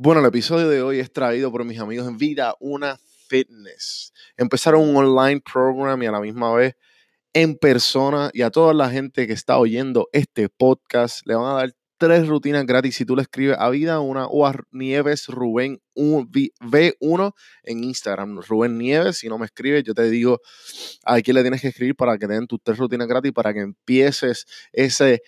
Bueno, el episodio de hoy es traído por mis amigos en Vida Una Fitness. Empezaron un online program y a la misma vez en persona y a toda la gente que está oyendo este podcast le van a dar tres rutinas gratis si tú le escribes a Vida Una o a Nieves Rubén V1 en Instagram. Rubén Nieves, si no me escribes, yo te digo a quién le tienes que escribir para que te den tus tres rutinas gratis para que empieces ese,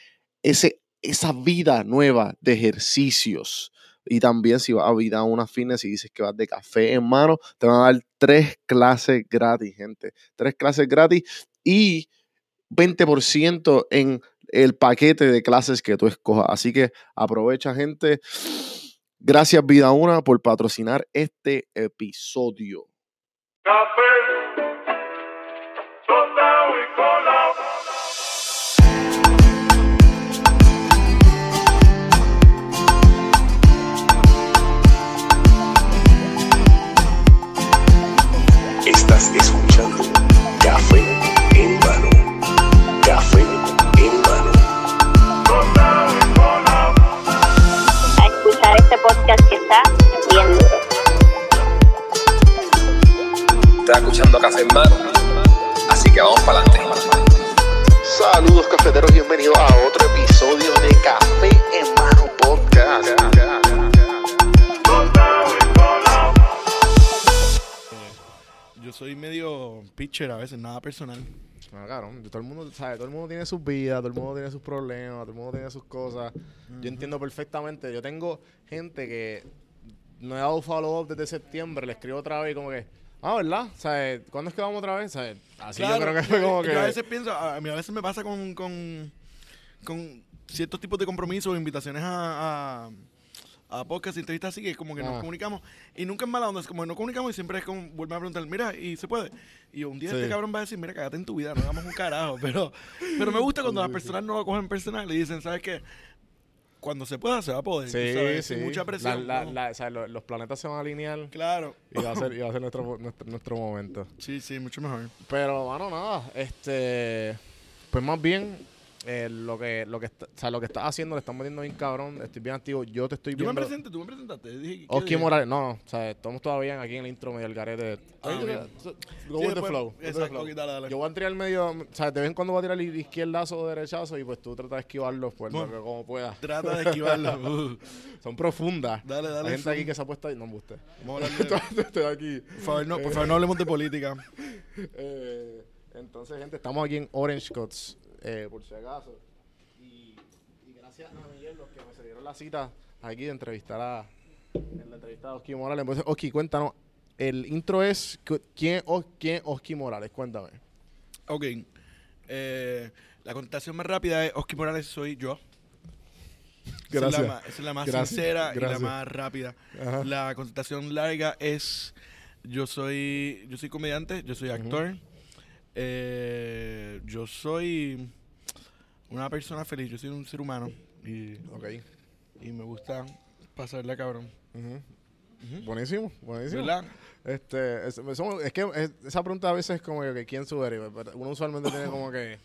ese, esa vida nueva de ejercicios. Y también si vas a Vida Una Fitness y dices que vas de café en mano, te van a dar tres clases gratis, gente. Tres clases gratis y 20% en el paquete de clases que tú escojas. Así que aprovecha, gente. Gracias, Vida Una, por patrocinar este episodio. Café, podcast que está bien duro. Estás escuchando Café en mano. Así que vamos para adelante. Saludos cafeteros, bienvenidos a otro episodio de Café en Mano Podcast. Colado. Yo soy medio pitcher a veces, nada personal. Claro, todo el mundo, ¿sabe? Todo el mundo tiene sus vidas, todo el mundo tiene sus problemas, todo el mundo tiene sus cosas. Yo entiendo perfectamente. Yo tengo gente que no he dado follow up desde septiembre, le escribo otra vez y como que, ah, ¿verdad? ¿Sabes? ¿Cuándo es que vamos otra vez? ¿Sabes? Así yo creo que fue como que. yo a veces pienso, a mí a veces me pasa con, con, con ciertos tipos de compromisos, invitaciones a, a, a podcast, entrevistas así, que como que Ah. nos comunicamos. Y nunca es mala onda, es como que no comunicamos y siempre es como, vuelve a preguntar, mira, ¿y se puede? Y un día Sí. este cabrón va a decir, mira, cagate en tu vida, no hagamos un carajo. Pero, pero me gusta cuando las personas no lo cogen personal y dicen, ¿sabes qué? Cuando se pueda, se va a poder. Sí, sabes, sí. sin mucha presión. La- la- ¿no? la- o sea, lo- los planetas se van a alinear Claro. y va a ser, y va a ser nuestro, nuestro, nuestro momento. Sí, sí, mucho mejor. Pero, bueno, nada, este, pues más bien, eh, lo que, lo que, está- o sea, lo que estás haciendo le estás metiendo bien cabrón, estoy bien activo, yo te estoy me viendo. tú me presentaste. Dije, ¿qué Oski dije? Morales, no, no, o sea, estamos todavía aquí en el intro medio del garete. Ah. Go Sí, with the flow. exacto, dale, dale. Yo voy a tirar medio, o sea, de vez en cuando voy a tirar el izquierdazo o derechazo y pues tú tratas de esquivarlos pues, lo como puedas. Trata de esquivarlo. Uh, Son profundas. Dale, dale, Hay gente aquí que se ha puesto ahí, no me guste. Vamos a de- aquí. por, favor, no, por favor, no hablemos de política. Eh, entonces, gente, estamos aquí en Orange Cuts, eh, por si acaso. Y, y gracias a Miguel, los que me se dieron la cita aquí de entrevistar a, en la entrevista a Oski Morales. Entonces, Oski, cuéntanos, el intro es, ¿quién, o, quién Oski Morales? Cuéntame. Ok. Eh, la contestación más rápida es Oski Morales soy yo. Esa es la más, esa es la más Gracias, sincera gracias. y la más rápida. Ajá. La contestación larga es yo soy yo soy comediante, yo soy actor. Eh, yo soy una persona feliz, yo soy un ser humano y, y me gusta pasarla cabrón. Buenísimo, buenísimo. ¿Verdad? Este, es, somos- es que es- esa pregunta a veces es como que quién sube, pero uno usualmente tiene como que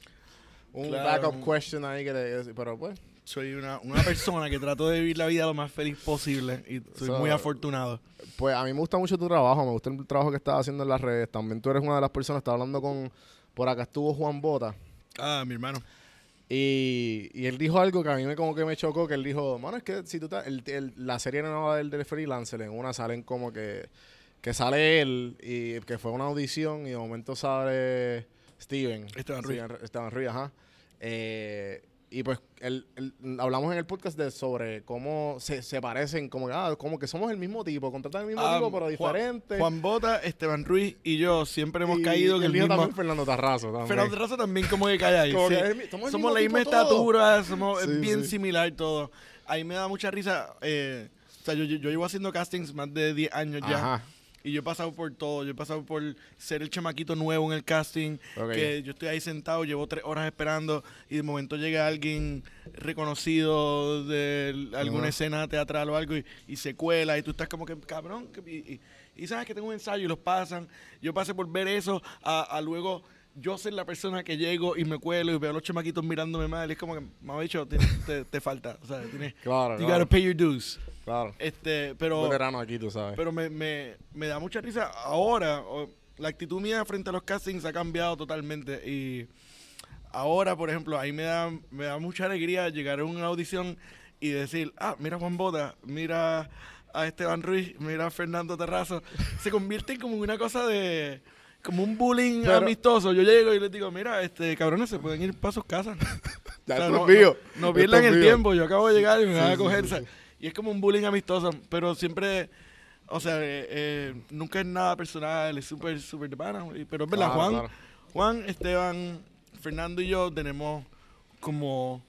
un Claro. backup question ahí que le, pero pues Soy una, una persona que trato de vivir la vida lo más feliz posible y soy So- muy afortunado. Pues a mí me gusta mucho tu trabajo, me gusta el trabajo que estás haciendo en las redes. También tú eres una de las personas, estaba hablando con, por acá estuvo Juan Bota. Ah, mi hermano. Y, y él dijo algo que a mí me como que me chocó, que él dijo, mano, es que si tú estás, el- el- la serie nueva del, del freelancer, en una salen como que, que sale él y que fue una audición y de momento sale Steven. Esteban Ruiz. Esteban Ruiz, ajá. Eh, y pues él- él- hablamos en el podcast de sobre cómo se, se parecen, como, que, ah, como que somos el mismo tipo, contratan el mismo Ah, tipo, pero diferente. Juan Bota, Esteban Ruiz y yo siempre hemos Y- caído él el dijo mismo... también Fernando Tarrazo. También. Fernando Terraza también como que cae ahí. Como sí. que es el mi- somos el somos la misma estatura, somos Sí, bien sí. similar todo. Ahí me da mucha risa. eh, o sea, yo, yo, yo llevo haciendo castings más de 10 años ya. Y yo he pasado por todo. Yo he pasado por ser el chamaquito nuevo en el casting. Que yo estoy ahí sentado, llevo tres horas esperando. Y de momento llega alguien reconocido de alguna escena teatral o algo y, y se cuela. Y tú estás como que, cabrón. que- y, y- y sabes que tengo un ensayo y los pasan. Yo pasé por ver eso a, a luego yo ser la persona que llego y me cuelo y veo a los chamaquitos mirándome mal. Es como que, me ha dicho, te, te, te falta. O sea, tienes, Claro, you claro. gotta pay your dues. Claro. Este, pero, Veterano aquí, tú sabes. pero me, me, me da mucha risa. Ahora, o- la actitud mía frente a los castings ha cambiado totalmente. Y ahora, por ejemplo, ahí me da, me da mucha alegría llegar a una audición y decir, ah, mira Juan Bota, mira a Esteban Ruiz, mira a Fernando Terrazo. Se convierte en como una cosa de... Como un bullying Pero- amistoso. Yo llego y les digo, mira, este cabrones se pueden ir para sus casas. Ya O sea, no, no- no pierdan el mío. tiempo. Yo acabo de llegar y me Sí, van a coger. sí, sí. Y es como un bullying amistoso. Pero siempre, o sea, eh, eh, nunca es nada personal. Es súper, súper de pana. Pero es verdad, Claro, Juan, claro. Juan, Esteban, Fernando y yo tenemos como...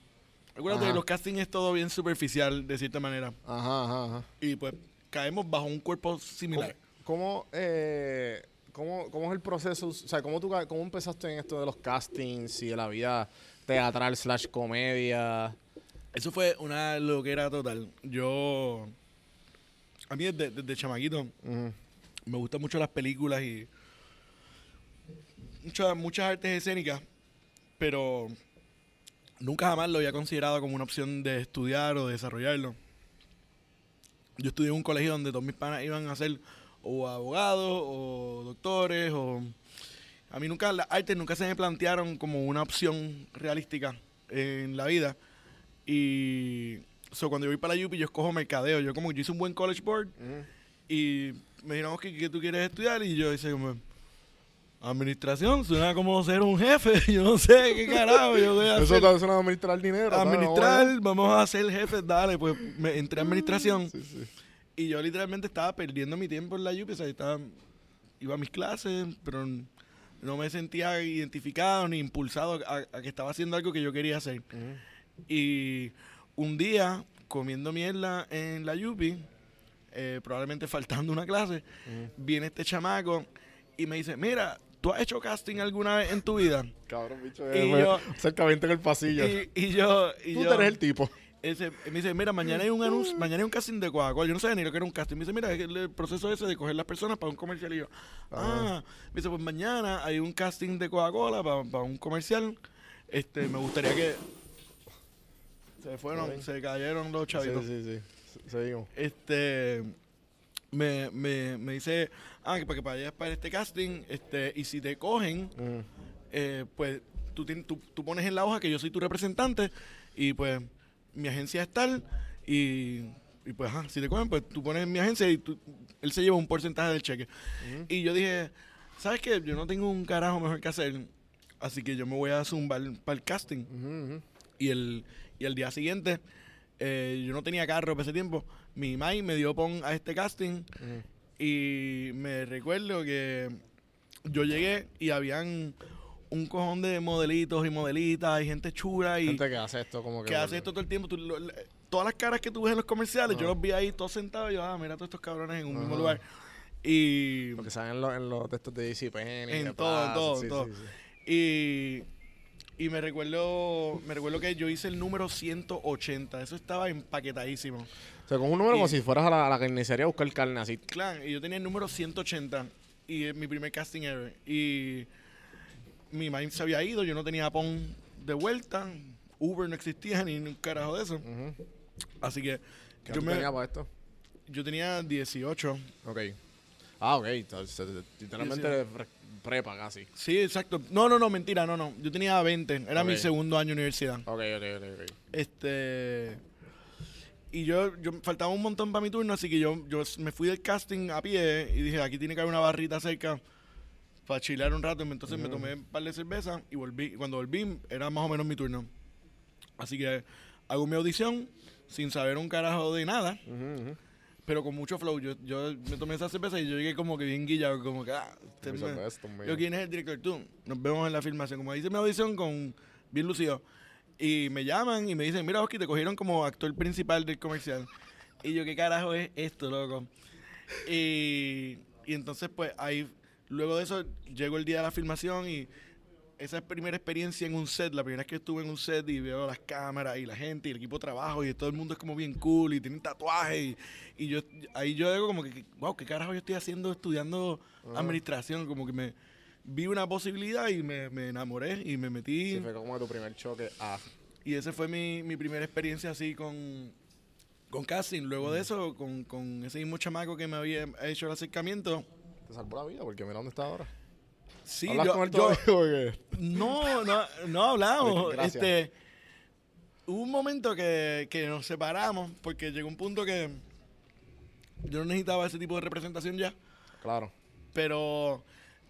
Acuérdate Ajá. que los castings es todo bien superficial, de cierta manera. Ajá, ajá, ajá. Y pues caemos bajo un cuerpo similar. ¿Cómo, cómo, eh, cómo, cómo es el proceso? O sea, ¿cómo, tú, ¿cómo empezaste en esto de los castings y de la vida teatral slash comedia? Eso fue una loquera total. Yo... A mí desde, desde chamaquito me gustan mucho las películas y muchas, muchas artes escénicas, pero nunca jamás lo había considerado como una opción de estudiar o desarrollarlo. Yo estudié en un colegio donde todos mis panas iban a ser o abogados o doctores o... A mí nunca, las artes nunca se me plantearon como una opción realística en la vida. Y so, cuando yo voy para la UP yo escojo mercadeo. Yo como yo hice un buen college board y me dijeron, "Ok, ¿qué tú quieres estudiar? Y yo hice como, administración, suena como ser un jefe. Yo no sé qué carajo yo voy a Eso hacer. suena a administrar dinero. Administrar, vamos a ser jefes, dale. Pues me entré a administración Sí, sí. y yo literalmente estaba perdiendo mi tiempo en la UP. O sea, estaba, iba a mis clases, pero no me sentía identificado ni impulsado a, a que estaba haciendo algo que yo quería hacer. Y un día, comiendo mierda en la Yupi, eh, probablemente faltando una clase, viene este chamaco y me dice, mira, ¿tú has hecho casting alguna vez en tu vida? Cabrón, bicho. Y eh, yo- Cercamente en el pasillo. Y, y yo... Y Tú yo eres el tipo. ese- me dice, mira, mañana hay un anuncio, mañana hay un casting de Coca-Cola. Yo no sabía ni lo que era un casting. Me dice, mira, es el, el proceso ese de coger las personas para un comercial. Y yo, ah, me dice, pues mañana hay un casting de Coca-Cola para, para un comercial. Este, me gustaría que... Se fueron, se cayeron los Sí, chavitos. sí, sí. Se- Seguimos. Este, me, me, me dice, ah, que para que vayas para este casting, este, y si te cogen, Mm. eh, pues tú, tú, tú pones en la hoja que yo soy tu representante y pues mi agencia es tal y, y pues ajá, si te cogen pues tú pones en mi agencia y tú- él se lleva un porcentaje del cheque. Y yo dije, ¿sabes qué? Yo no tengo un carajo mejor que hacer, así que yo me voy a zumbar para el casting. Y el, y el día siguiente, eh, yo no tenía carro para ese tiempo, mi mai me dio pon a este casting y me recuerdo que yo llegué y habían un cojón de modelitos y modelitas y gente chula y Gente que hace esto como que... que hace esto todo el tiempo. Tú lo- le- todas las caras que tú ves en los comerciales, yo los vi ahí todos sentados y yo, ah, mira todos estos cabrones en un mismo lugar. Y, Porque salen en los, en los textos de DC Penny. En todo, en todo, sí, todo. sí, sí. y, y me recuerdo me recuerdo que yo hice el número 180. Eso estaba empaquetadísimo. O sea, con un número Y- como si fueras a la, a la carnicería a buscar carne así. Claro, y yo tenía el número 180 y es mi primer casting ever. Y mi mind se había ido, yo no tenía pon de vuelta. Uber no existía ni un carajo de eso. Así que ¿Qué yo, me- tenías para esto? yo tenía 18. Ok. Ah, ok. Entonces, literalmente prepa casi. Sí, exacto. No, no, no, mentira, no, no. Yo tenía 20. Era mi Ok. segundo año de universidad. Ok, ok, ok, ok. Este. Y yo, yo faltaba un montón para mi turno, así que yo, yo me fui del casting a pie y dije, aquí tiene que haber una barrita cerca para chilear un rato. Entonces me tomé un par de cervezas y volví. Cuando volví, era más o menos mi turno. Así que hago mi audición sin saber un carajo de nada, Ujú, ujú. Pero con mucho flow. Yo, yo me tomé esa cerveza y yo llegué como que bien guillado, como que, ah, usted me- es, Tom, yo, ¿quién es el director? Tú. Nos vemos en la filmación. Como hice mi audición con bien lucido. Y me llaman y me dicen, mira, Oski, te cogieron como actor principal del comercial. Y yo, ¿qué carajo es esto, loco? Y, y entonces, pues, ahí, luego de eso, llegó el día de la filmación y esa es primera experiencia en un set, la primera vez que estuve en un set y veo las cámaras y la gente y el equipo de trabajo y todo el mundo es como bien cool y tienen tatuajes y, y yo ahí yo digo como que, wow, ¿qué carajo yo estoy haciendo estudiando administración? Como que me vi una posibilidad y me, me enamoré y me metí Sí, fue como tu primer choque. Ah, y esa fue mi, mi primera experiencia así con, con casting. Luego de eso, con, con ese mismo chamaco que me había hecho el acercamiento, Te salvó la vida porque mira dónde está ahora. Sí, ¿Hablas yo, con él yo-? Porque- no, no, no hablamos. Este, hubo un momento que, que nos separamos porque llegó un punto que yo no necesitaba ese tipo de representación ya. Claro. Pero,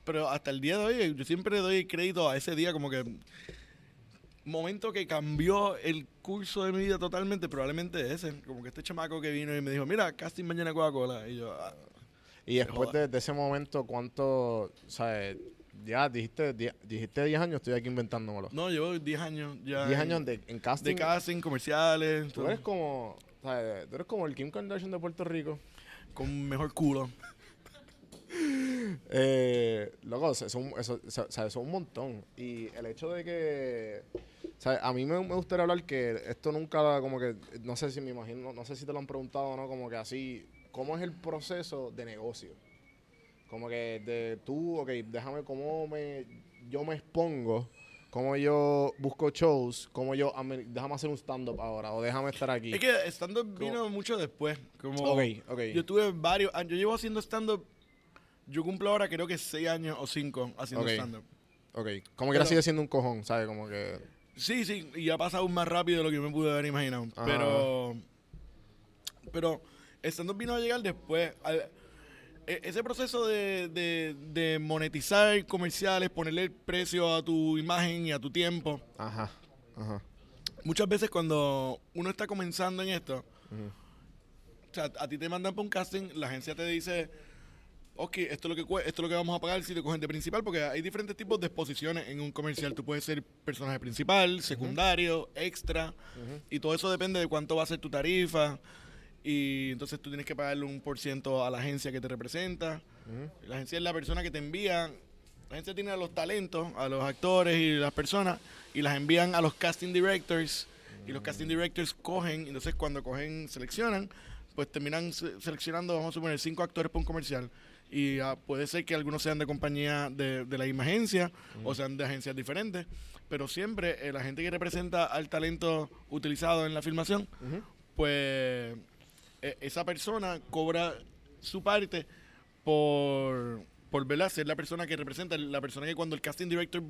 pero hasta el día de hoy, yo siempre doy crédito a ese día como que momento que cambió el curso de mi vida totalmente, probablemente ese. Como que este chamaco que vino y me dijo, mira, casting mañana Coca-Cola. Y yo, ah, Y después de, de ese momento, ¿cuánto, sabes? Ya dijiste, dijiste 10 años, estoy aquí inventándomelo. no, llevo 10 años ya. 10 en- años de, en casting. de casting, comerciales, Tú todo, eres como, ¿sabes? Tú eres como el Kim Kardashian de Puerto Rico. con mejor culo. Eh, loco, eso, eso, eso, un montón. Y el hecho de que. a mí me, me gustaría hablar que esto nunca, como que. No sé si me imagino, no sé si te lo han preguntado o no, como que así. ¿Cómo es el proceso de negocio? Como que de tú, ok, déjame cómo me, yo me expongo, cómo yo busco shows, cómo yo, ame- déjame hacer un stand-up ahora, o déjame estar aquí. Es que stand-up vino mucho después. Como Ok, ok. Yo tuve varios años. Yo llevo haciendo stand-up. Yo cumplo ahora creo que 6 años o 5 haciendo Ok. stand-up. Ok, como que ahora sigue siendo un cojón, ¿sabes? Como que... Sí, sí, y ha pasado más rápido de lo que yo me pude haber imaginado. Ajá. Pero. Pero stand-up vino a llegar después. Al- ese proceso de, de- de monetizar comerciales, ponerle el precio a tu imagen y a tu tiempo. Ajá, ajá. Muchas veces cuando uno está comenzando en esto, o sea, a ti te mandan para un casting, la agencia te dice, ok, esto es, lo que, esto es lo que vamos a pagar si te cogen de principal, porque hay diferentes tipos de exposiciones en un comercial. Tú puedes ser personaje principal, secundario, extra, y todo eso depende de cuánto va a ser tu tarifa. Y entonces tú tienes que pagarle un por ciento a la agencia que te representa. La agencia es la persona que te envía. La agencia tiene a los talentos, a los actores y las personas, y las envían a los casting directors. Y los casting directors cogen, y entonces cuando cogen, seleccionan, pues terminan se- seleccionando, vamos a suponer, cinco actores para un comercial. Y ah, puede ser que algunos sean de compañía de, de la misma agencia o sean de agencias diferentes. Pero siempre eh, la gente que representa al talento utilizado en la filmación, pues esa persona cobra su parte por, por ¿verdad? ser la persona que representa, la persona que cuando el casting director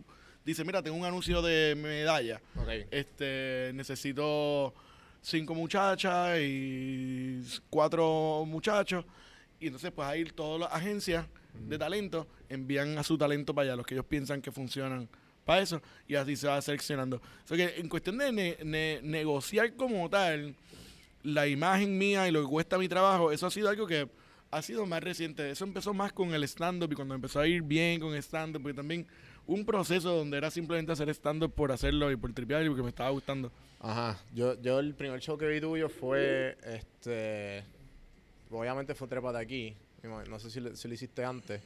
dice, mira, tengo un anuncio de medalla, este necesito cinco muchachas y cuatro muchachos, y entonces pues ahí todas las agencias de talento envían a su talento para allá, los que ellos piensan que funcionan para eso, y así se va seleccionando. O sea que en cuestión de ne- ne- negociar como tal, la imagen mía y lo que cuesta mi trabajo, eso ha sido algo que ha sido más reciente. Eso empezó más con el stand-up y cuando empezó a ir bien con stand-up, porque también un proceso donde era simplemente hacer stand-up por hacerlo y por tripear y porque me estaba gustando. Ajá. Yo, yo el primer show que vi tuyo fue, este... Obviamente fue Trépate Aquí. Me imag- No sé si, le- si lo hiciste antes.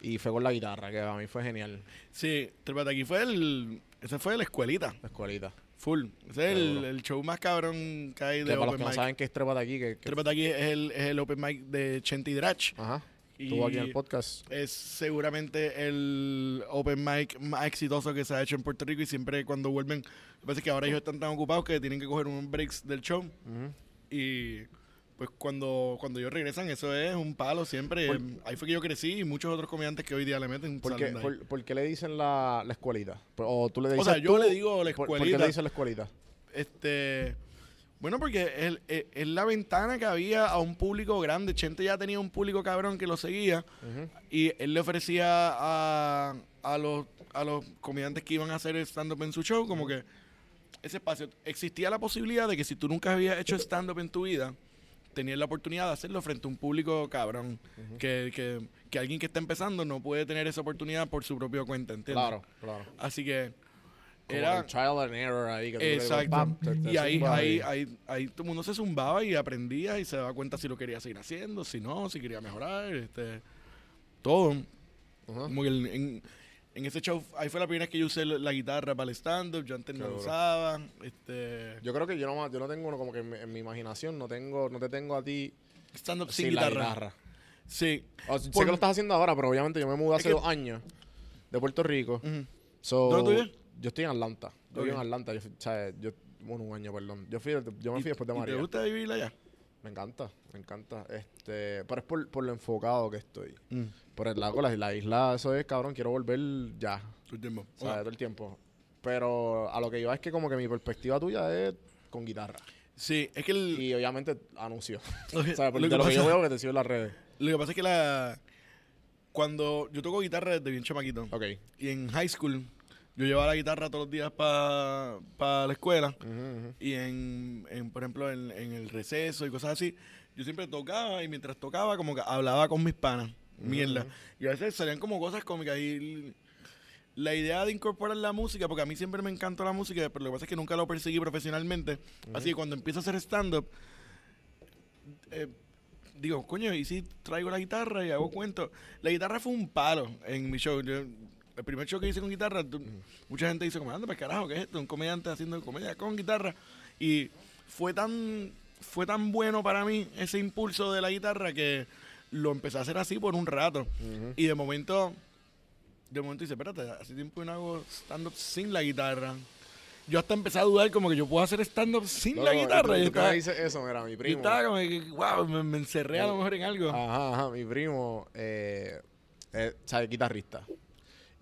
Y fue con la guitarra, que a mí fue genial. Sí, Trépate aquí fue el... Ese fue la escuelita, La escuelita. Full. Ese es el, show más cabrón que hay Que de para los Open que no Mic. saben qué es Trépate Aquí, que... que- Trépate aquí es el, es el Open Mic de Chente y Drach. Ajá. Estuvo aquí en el podcast. es seguramente el open mic más exitoso que se ha hecho en Puerto Rico y siempre cuando vuelven, lo que pasa es que ahora ellos están tan ocupados que tienen que coger unos breaks del show y pues cuando, cuando ellos regresan eso es un palo siempre. Por- Ahí fue que yo crecí y muchos otros comediantes que hoy día le meten ¿Por qué, por, por qué le dicen la, la escuelita? O tú le dices sea, yo tú- le digo la ¿por- ¿Por qué escuelita. le dicen la escuelita? Este, bueno, porque es, es- es la ventana que había a un público grande. Chente ya tenía un público cabrón que lo seguía. Y él le ofrecía a, a, los, a los comediantes que iban a hacer stand-up en su show, como que ese espacio. Existía la posibilidad de que si tú nunca habías hecho stand-up en tu vida, tenías la oportunidad de hacerlo frente a un público cabrón. que, que, que alguien que está empezando no puede tener esa oportunidad por su propia cuenta, ¿entiendes? Claro, claro. Así que Como era... trial and error ahí. Que Exacto. pam, te- te y ahí, ahí, ahí, ahí todo el mundo se zumbaba y aprendía y se daba cuenta si lo quería seguir haciendo, si no, si quería mejorar, este, todo. Ajá. Como que en, en ese show, ahí fue la primera vez que yo usé la, la guitarra para el stand-up, yo antes no usaba. Este, Yo creo que yo no, yo no tengo como que en mi, en mi imaginación no tengo no te tengo a ti stand-up sin, sin la guitarra. guitarra. Sí. O- sé que lo estás haciendo ahora, pero obviamente yo me mudé hace que- dos años de Puerto Rico. Ujú. So, ¿Dónde tú vives? Yo estoy en Atlanta. Yo vivo en Atlanta. Yo, fui- o sea, yo, bueno, un año, perdón. Yo, fui, yo me ¿Y- fui después de María. ¿Te gusta vivir allá? Me encanta, me encanta. Este, pero es por, por lo enfocado que estoy. Mm. Por el lado, la, la isla, eso es, cabrón, quiero volver ya. Todo el tiempo. O sea, todo el tiempo. Pero a lo que iba es que como que mi perspectiva tuya es con guitarra. Sí, es que el, Y obviamente anuncio. que- O sea, por- lo de que lo que yo pasa- veo que te sigo en las redes. lo que pasa es que la cuando yo toco guitarra desde bien chamaquito Ok. y en high school yo llevaba la guitarra todos los días para la escuela y en, en, por ejemplo en, en el receso y cosas así yo siempre tocaba y mientras tocaba como que hablaba con mis panas mierda. y a veces salían como cosas cómicas y la idea de incorporar la música porque a mí siempre me encantó la música pero lo que pasa es que nunca lo perseguí profesionalmente. Así que cuando empiezo a hacer stand up eh, digo, coño, ¿y si traigo la guitarra y hago cuentos? La guitarra fue un palo en mi show. Yo- el primer show que hice con guitarra, tú- mucha gente dice, como, anda, para carajo, ¿qué es esto? Un comediante haciendo comedia con guitarra. Y fue tan, fue tan bueno para mí ese impulso de la guitarra que lo empecé a hacer así por un rato. Y de momento, de momento dice, espérate, hace tiempo que no hago stand-up sin la guitarra. Yo hasta empecé a dudar como que yo puedo hacer stand-up sin la Loco, guitarra. ¿y Y tú- estaba- eso? Mira, mi primo. estaba como que, wow, me, me encerré a lo mejor en algo. Ajá, ajá, mi primo, eh, eh, ¿sabes? Guitarrista.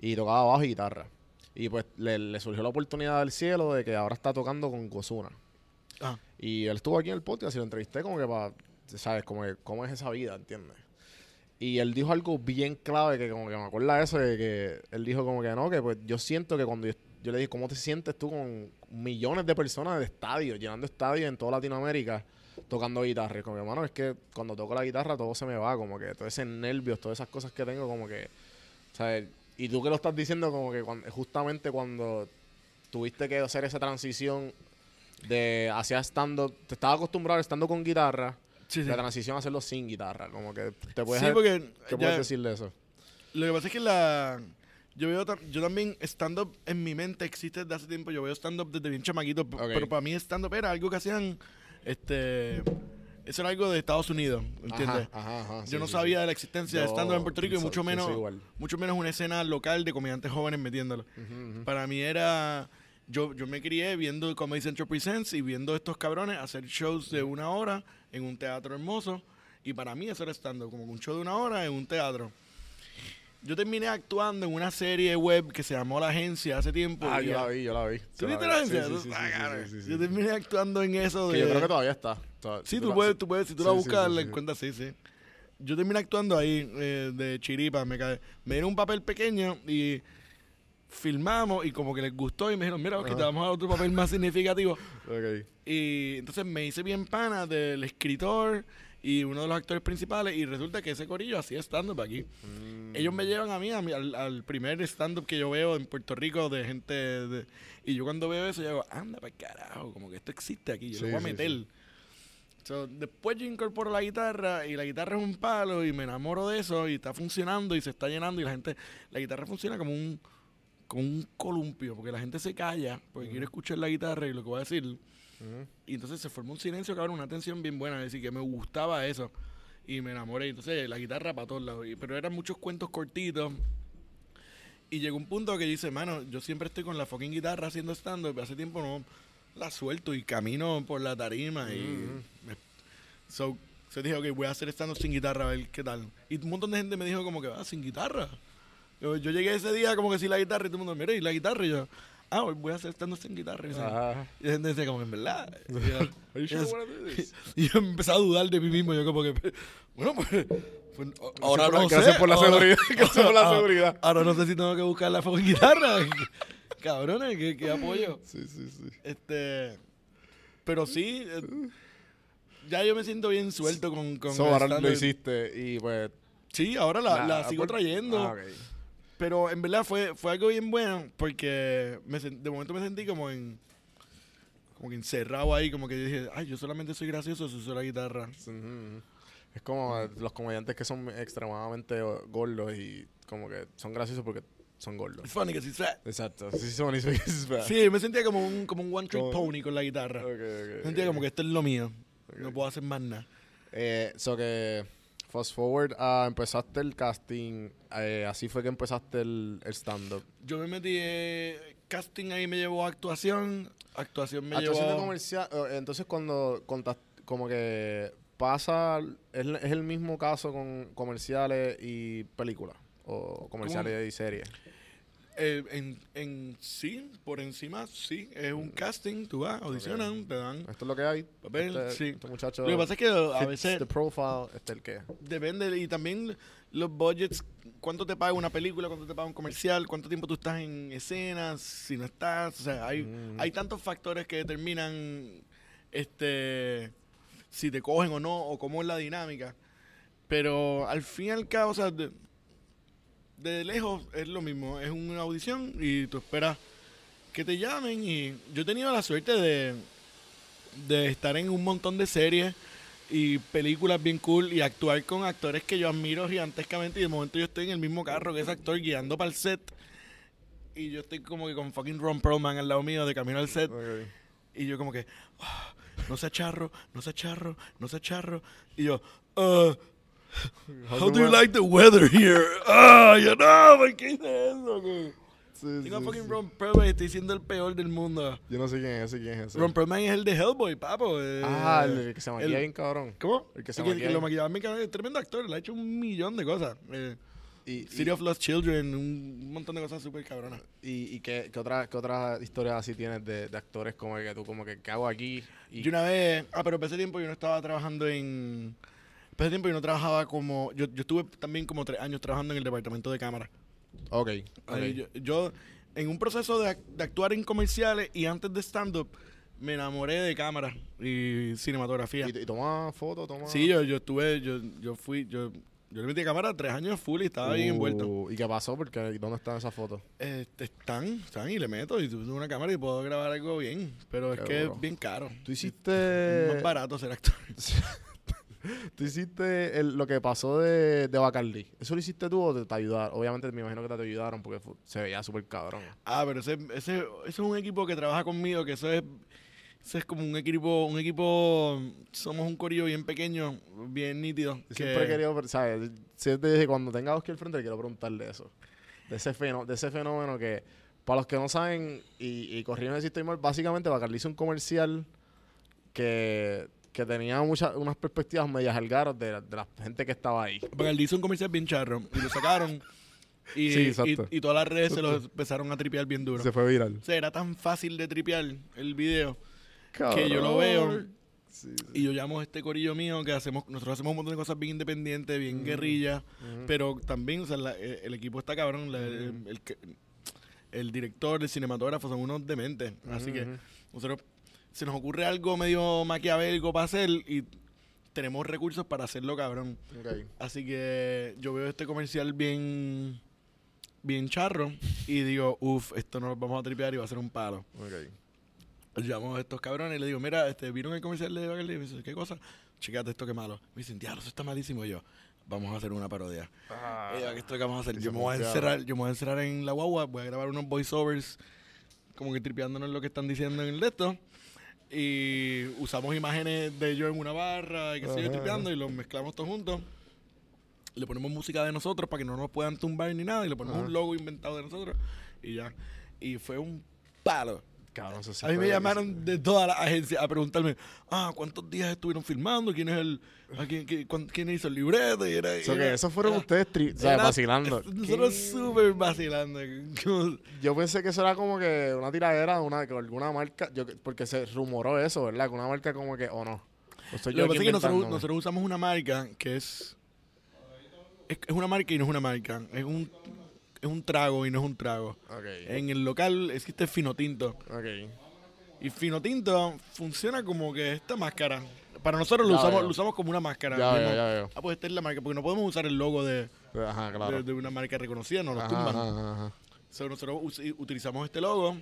Y tocaba bajo y guitarra. Y pues le, le surgió la oportunidad del cielo de que ahora está tocando con Gozuna. Ah, Y él estuvo aquí en el podcast y lo entrevisté como que para, ¿sabes? Como que, cómo es esa vida, ¿entiendes? Y él dijo algo bien clave que como que me acuerda de eso, de que él dijo como que no, que pues yo siento que cuando yo, yo le dije, ¿cómo te sientes tú con millones de personas de estadios, llenando estadios en toda Latinoamérica, tocando guitarra? Y como que, hermano, es que cuando toco la guitarra todo se me va, como que todo ese nervios, todas esas cosas que tengo, como que, ¿sabes? Y tú que lo estás diciendo como que cuando- justamente cuando tuviste que hacer esa transición de hacia estando, te estaba acostumbrado a estando con guitarra, sí, sí. la transición a hacerlo sin guitarra, como que te puedes, Sí, porque ¿qué ya- puedes decir de eso? lo que pasa es que la... Yo veo yo también stand-up en mi mente existe desde hace tiempo. Yo veo stand-up desde bien chamaquito. p- Ok. Pero para mí stand-up era algo que hacían... Este... Eso era algo de Estados Unidos, ¿entiendes? Ajá, ajá, ajá, sí, yo no sí, sabía sí. de la existencia de stand-up en Puerto Rico y mucho menos, mucho menos una escena local de comediantes jóvenes metiéndolo. Para mí era. Yo, yo me crié viendo Comedy Central Presents y viendo estos cabrones hacer shows de una hora en un teatro hermoso. Y para mí eso era stand-up, como un show de una hora en un teatro. Yo terminé actuando en una serie web que se llamó La Agencia hace tiempo. Ah, yo la vi, yo la vi. ¿Tú Yo viste vi. La Agencia? Sí, sí, sí, sí, sí, sí, sí, Yo sí. terminé actuando en eso de... Que yo creo que todavía está. Sí, tú la- puedes, tú puedes, si tú la Sí, sí, buscas, sí, la sí. encuentras, sí, sí. Yo terminé actuando ahí eh, de chiripa, me, cae- me dieron un papel pequeño y filmamos y como que les gustó y me dijeron, mira, ok, te vamos a dar otro papel más significativo. Ok. Y entonces me hice bien pana del escritor y uno de los actores principales y resulta que ese corillo hacía stand-up aquí. Mm. Ellos me llevan a mí, a mí, al, al primer stand-up que yo veo en Puerto Rico de gente... de- y yo cuando veo eso, yo digo, anda para carajo, como que esto existe aquí, yo Sí, lo voy a meter. sí. So, después yo incorporo la guitarra y la guitarra es un palo y me enamoro de eso y está funcionando y se está llenando y la gente... La guitarra funciona como un, como un columpio porque la gente se calla porque quiere escuchar la guitarra y lo que voy a decir. Y entonces se formó un silencio, cabrón, una tensión bien buena. Es decir, que me gustaba eso. Y me enamoré. Entonces, la guitarra para todos lados. Pero eran muchos cuentos cortitos. Y llegó un punto que dice, mano, yo siempre estoy con la fucking guitarra haciendo stand-up. Hace tiempo no la suelto y camino por la tarima. Y me- so, se dije, ok, voy a hacer stand-up sin guitarra, a ver qué tal. Y un montón de gente me dijo como que, ah, sin guitarra. Yo, yo llegué ese día como que sin la guitarra y todo el mundo, mira, ¿y la guitarra? Y yo, ah, hoy voy a hacer stand-up sin guitarra. Y, Ajá. y la gente decía como, en verdad. Y yo, y yo- empecé a dudar de mí mismo. Yo como que, bueno, pues, pues, ahora no sé. gracias por la ahora- seguridad, gracias por la ahora- seguridad. Ahora no sé si tengo que buscar la fucking guitarra. Cabrones, ¿qué, qué apoyo. Sí, sí, sí. Este, pero sí, eh, ya yo me siento bien suelto con, con So, ahora lo hiciste y pues... Sí, ahora la, la la- sigo por- trayendo. Ah, ok. Pero en verdad fue, fue algo bien bueno porque me de momento me sentí como en como que encerrado ahí, como que dije, ay, yo solamente soy gracioso si uso la guitarra. Es como los comediantes que son extremadamente gordos y como que son graciosos porque son gordos. Es funny que sí sea. Exacto. Sí, son y sí, Sí, me sentía como un, como un one trick pony con la guitarra. Ok, ok, Me sentía ok. como que esto es lo mío. No puedo hacer más nada. Eh, so que fast forward a empezaste el casting, eh, así fue que empezaste el, el stand-up. Yo me metí, eh, casting ahí me llevó a actuación, actuación me Actuación de llevó... comercial, eh, entonces cuando contaste, como que pasa, es, es el mismo caso con comerciales y películas, o comerciales y series. Eh, en, en sí, por encima, sí. Es un casting, tú vas, audicionan, te dan Esto es lo que hay. papel. Este, sí. este muchacho Lo que pasa es que a veces the profile, este es el que. depende y también los budgets, cuánto te paga una película, cuánto te paga un comercial, cuánto tiempo tú estás en escenas, si no estás, o sea, hay, Mm. hay tantos factores que determinan este si te cogen o no o cómo es la dinámica. Pero al fin y al cabo, o sea, de, de lejos es lo mismo, es una audición y tú esperas que te llamen y yo he tenido la suerte de, de estar en un montón de series y películas bien cool y actuar con actores que yo admiro gigantescamente y de momento yo estoy en el mismo carro que ese actor guiando para el set y yo estoy como que con fucking Ron Perlman al lado mío de camino al set y yo como que "Ah, no sea charro, no sea charro, no sea charro y yo uh, How do you like the weather here? Ah, yo no, ¿por qué hice eso? güey? Sí, Tengo a sí, fucking sí. Ron Perlman y estoy siendo el peor del mundo. Yo no sé quién es ese, quién es ese. Ron Perlman es el de Hellboy, papo. eh, ah, el que se maquilla el- bien cabrón. ¿Cómo? El que se El que, maquilla que lo ahí. maquillaba bien cabrón, es tremendo actor, le ha hecho un millón de cosas. Eh, Y, City y, of Lost Children, un montón de cosas súper cabronas. y, y qué, qué otra, qué otras historias así tienes de, de actores como que tú, como que, ¿qué hago aquí? Y, Yo una vez, ah, pero para ese tiempo yo no estaba trabajando en... Ese tiempo yo no trabajaba como... Yo, yo estuve también como tres años trabajando en el departamento de cámara. ok, ok. Ahí yo, yo, en un proceso de, ac- de actuar en comerciales y antes de stand-up, me enamoré de cámara y cinematografía. Y, y fotos, toma... Sí, yo, yo estuve, yo, yo fui, yo, yo le metí cámara tres años full y estaba bien envuelto. Uh, ¿Y qué pasó? Porque ¿dónde están esas fotos? Este, están, están y le meto y tuve una cámara y puedo grabar algo bien, pero es que es bien caro. Tú Es hiciste... más barato ser actor. Tú hiciste el- lo que pasó de, de Bacardi. ¿Eso lo hiciste tú o te, te ayudaron? Obviamente me imagino que te ayudaron porque se veía súper cabrón. Ah, pero ese, ese, ese es un equipo que trabaja conmigo, que eso es, eso es como un equipo, un equipo, somos un corillo bien pequeño, bien nítido. Que- siempre he querido, ¿sabes? Siempre dije, cuando tenga a Oscar al frente, quiero preguntarle eso. De ese, fenó- de ese fenómeno que, para los que no saben, y, y corriendo el sistema, básicamente Bacardi hizo un comercial que, que tenía muchas, unas perspectivas medias algaros de, la- de la gente que estaba ahí. Bacardi hizo un comercial bien charro y lo sacaron y, Sí, y, exacto. y todas las redes se lo empezaron a tripear bien duro. Se fue viral. O sea, era tan fácil de tripear el video que yo lo veo Sí, sí. y yo llamo a este corillo mío que hacemos, nosotros hacemos un montón de cosas bien independientes, bien guerrilla, pero también, o sea, la- el, el equipo está cabrón, la- el, el que- el director, el cinematógrafo son unos dementes, así que nosotros se nos ocurre algo medio maquiavélico para hacer y tenemos recursos para hacerlo cabrón. Ok. Así que yo veo este comercial bien bien charro y digo, uff, esto no lo vamos a tripear y va a ser un palo. Ok. Llamo a estos cabrones y le digo, mira, este, ¿vieron el comercial de Bacardi? Y me dicen, ¿qué cosa? Checate esto, qué malo. Me dicen, diablo, eso está malísimo. Y yo, vamos a hacer una parodia. Eh, ¿qué esto que vamos a hacer? Yo me voy a encerrar, yo me voy a encerrar en la guagua, voy a grabar unos voiceovers, como que tripeándonos lo que están diciendo en el de esto. Y usamos imágenes de yo en una barra y que sigue Ajá. tripeando y los mezclamos todos juntos. Le ponemos música de nosotros para que no nos puedan tumbar ni nada. Y le ponemos Ajá. un logo inventado de nosotros. Y ya. Y fue un palo. Cabrón, eso sí A mí me llamaron de todas las agencias a preguntarme, ah, ¿cuántos días estuvieron filmando? ¿Quién es el, a quién, quién- cuán- quién hizo el libreto? Y era, So que era- esos fueron era- ustedes tri- o sea, era- vacilando. Nosotros súper vacilando. Como- Yo pensé que eso era como que una tiradera de una, que alguna marca, yo, porque se rumoró eso, ¿verdad? Que una marca como que, o no. O estoy yo Lo que aquí pasa es que nosotros, inventándome. nosotros usamos una marca que es, es. es una marca y no es una marca. Es un, es un trago y no es un trago. En el local existe Finotinto. Y Finotinto funciona como que esta máscara. Para nosotros lo Ya usamos, veo. lo usamos como una máscara. Ya Mismo, veo, ya veo. Ah, pues esta es la marca. Porque no podemos usar el logo de, Ajá, claro. de, de una marca reconocida, nos lo tumban. ajá, ajá. So, nosotros utilizamos este logo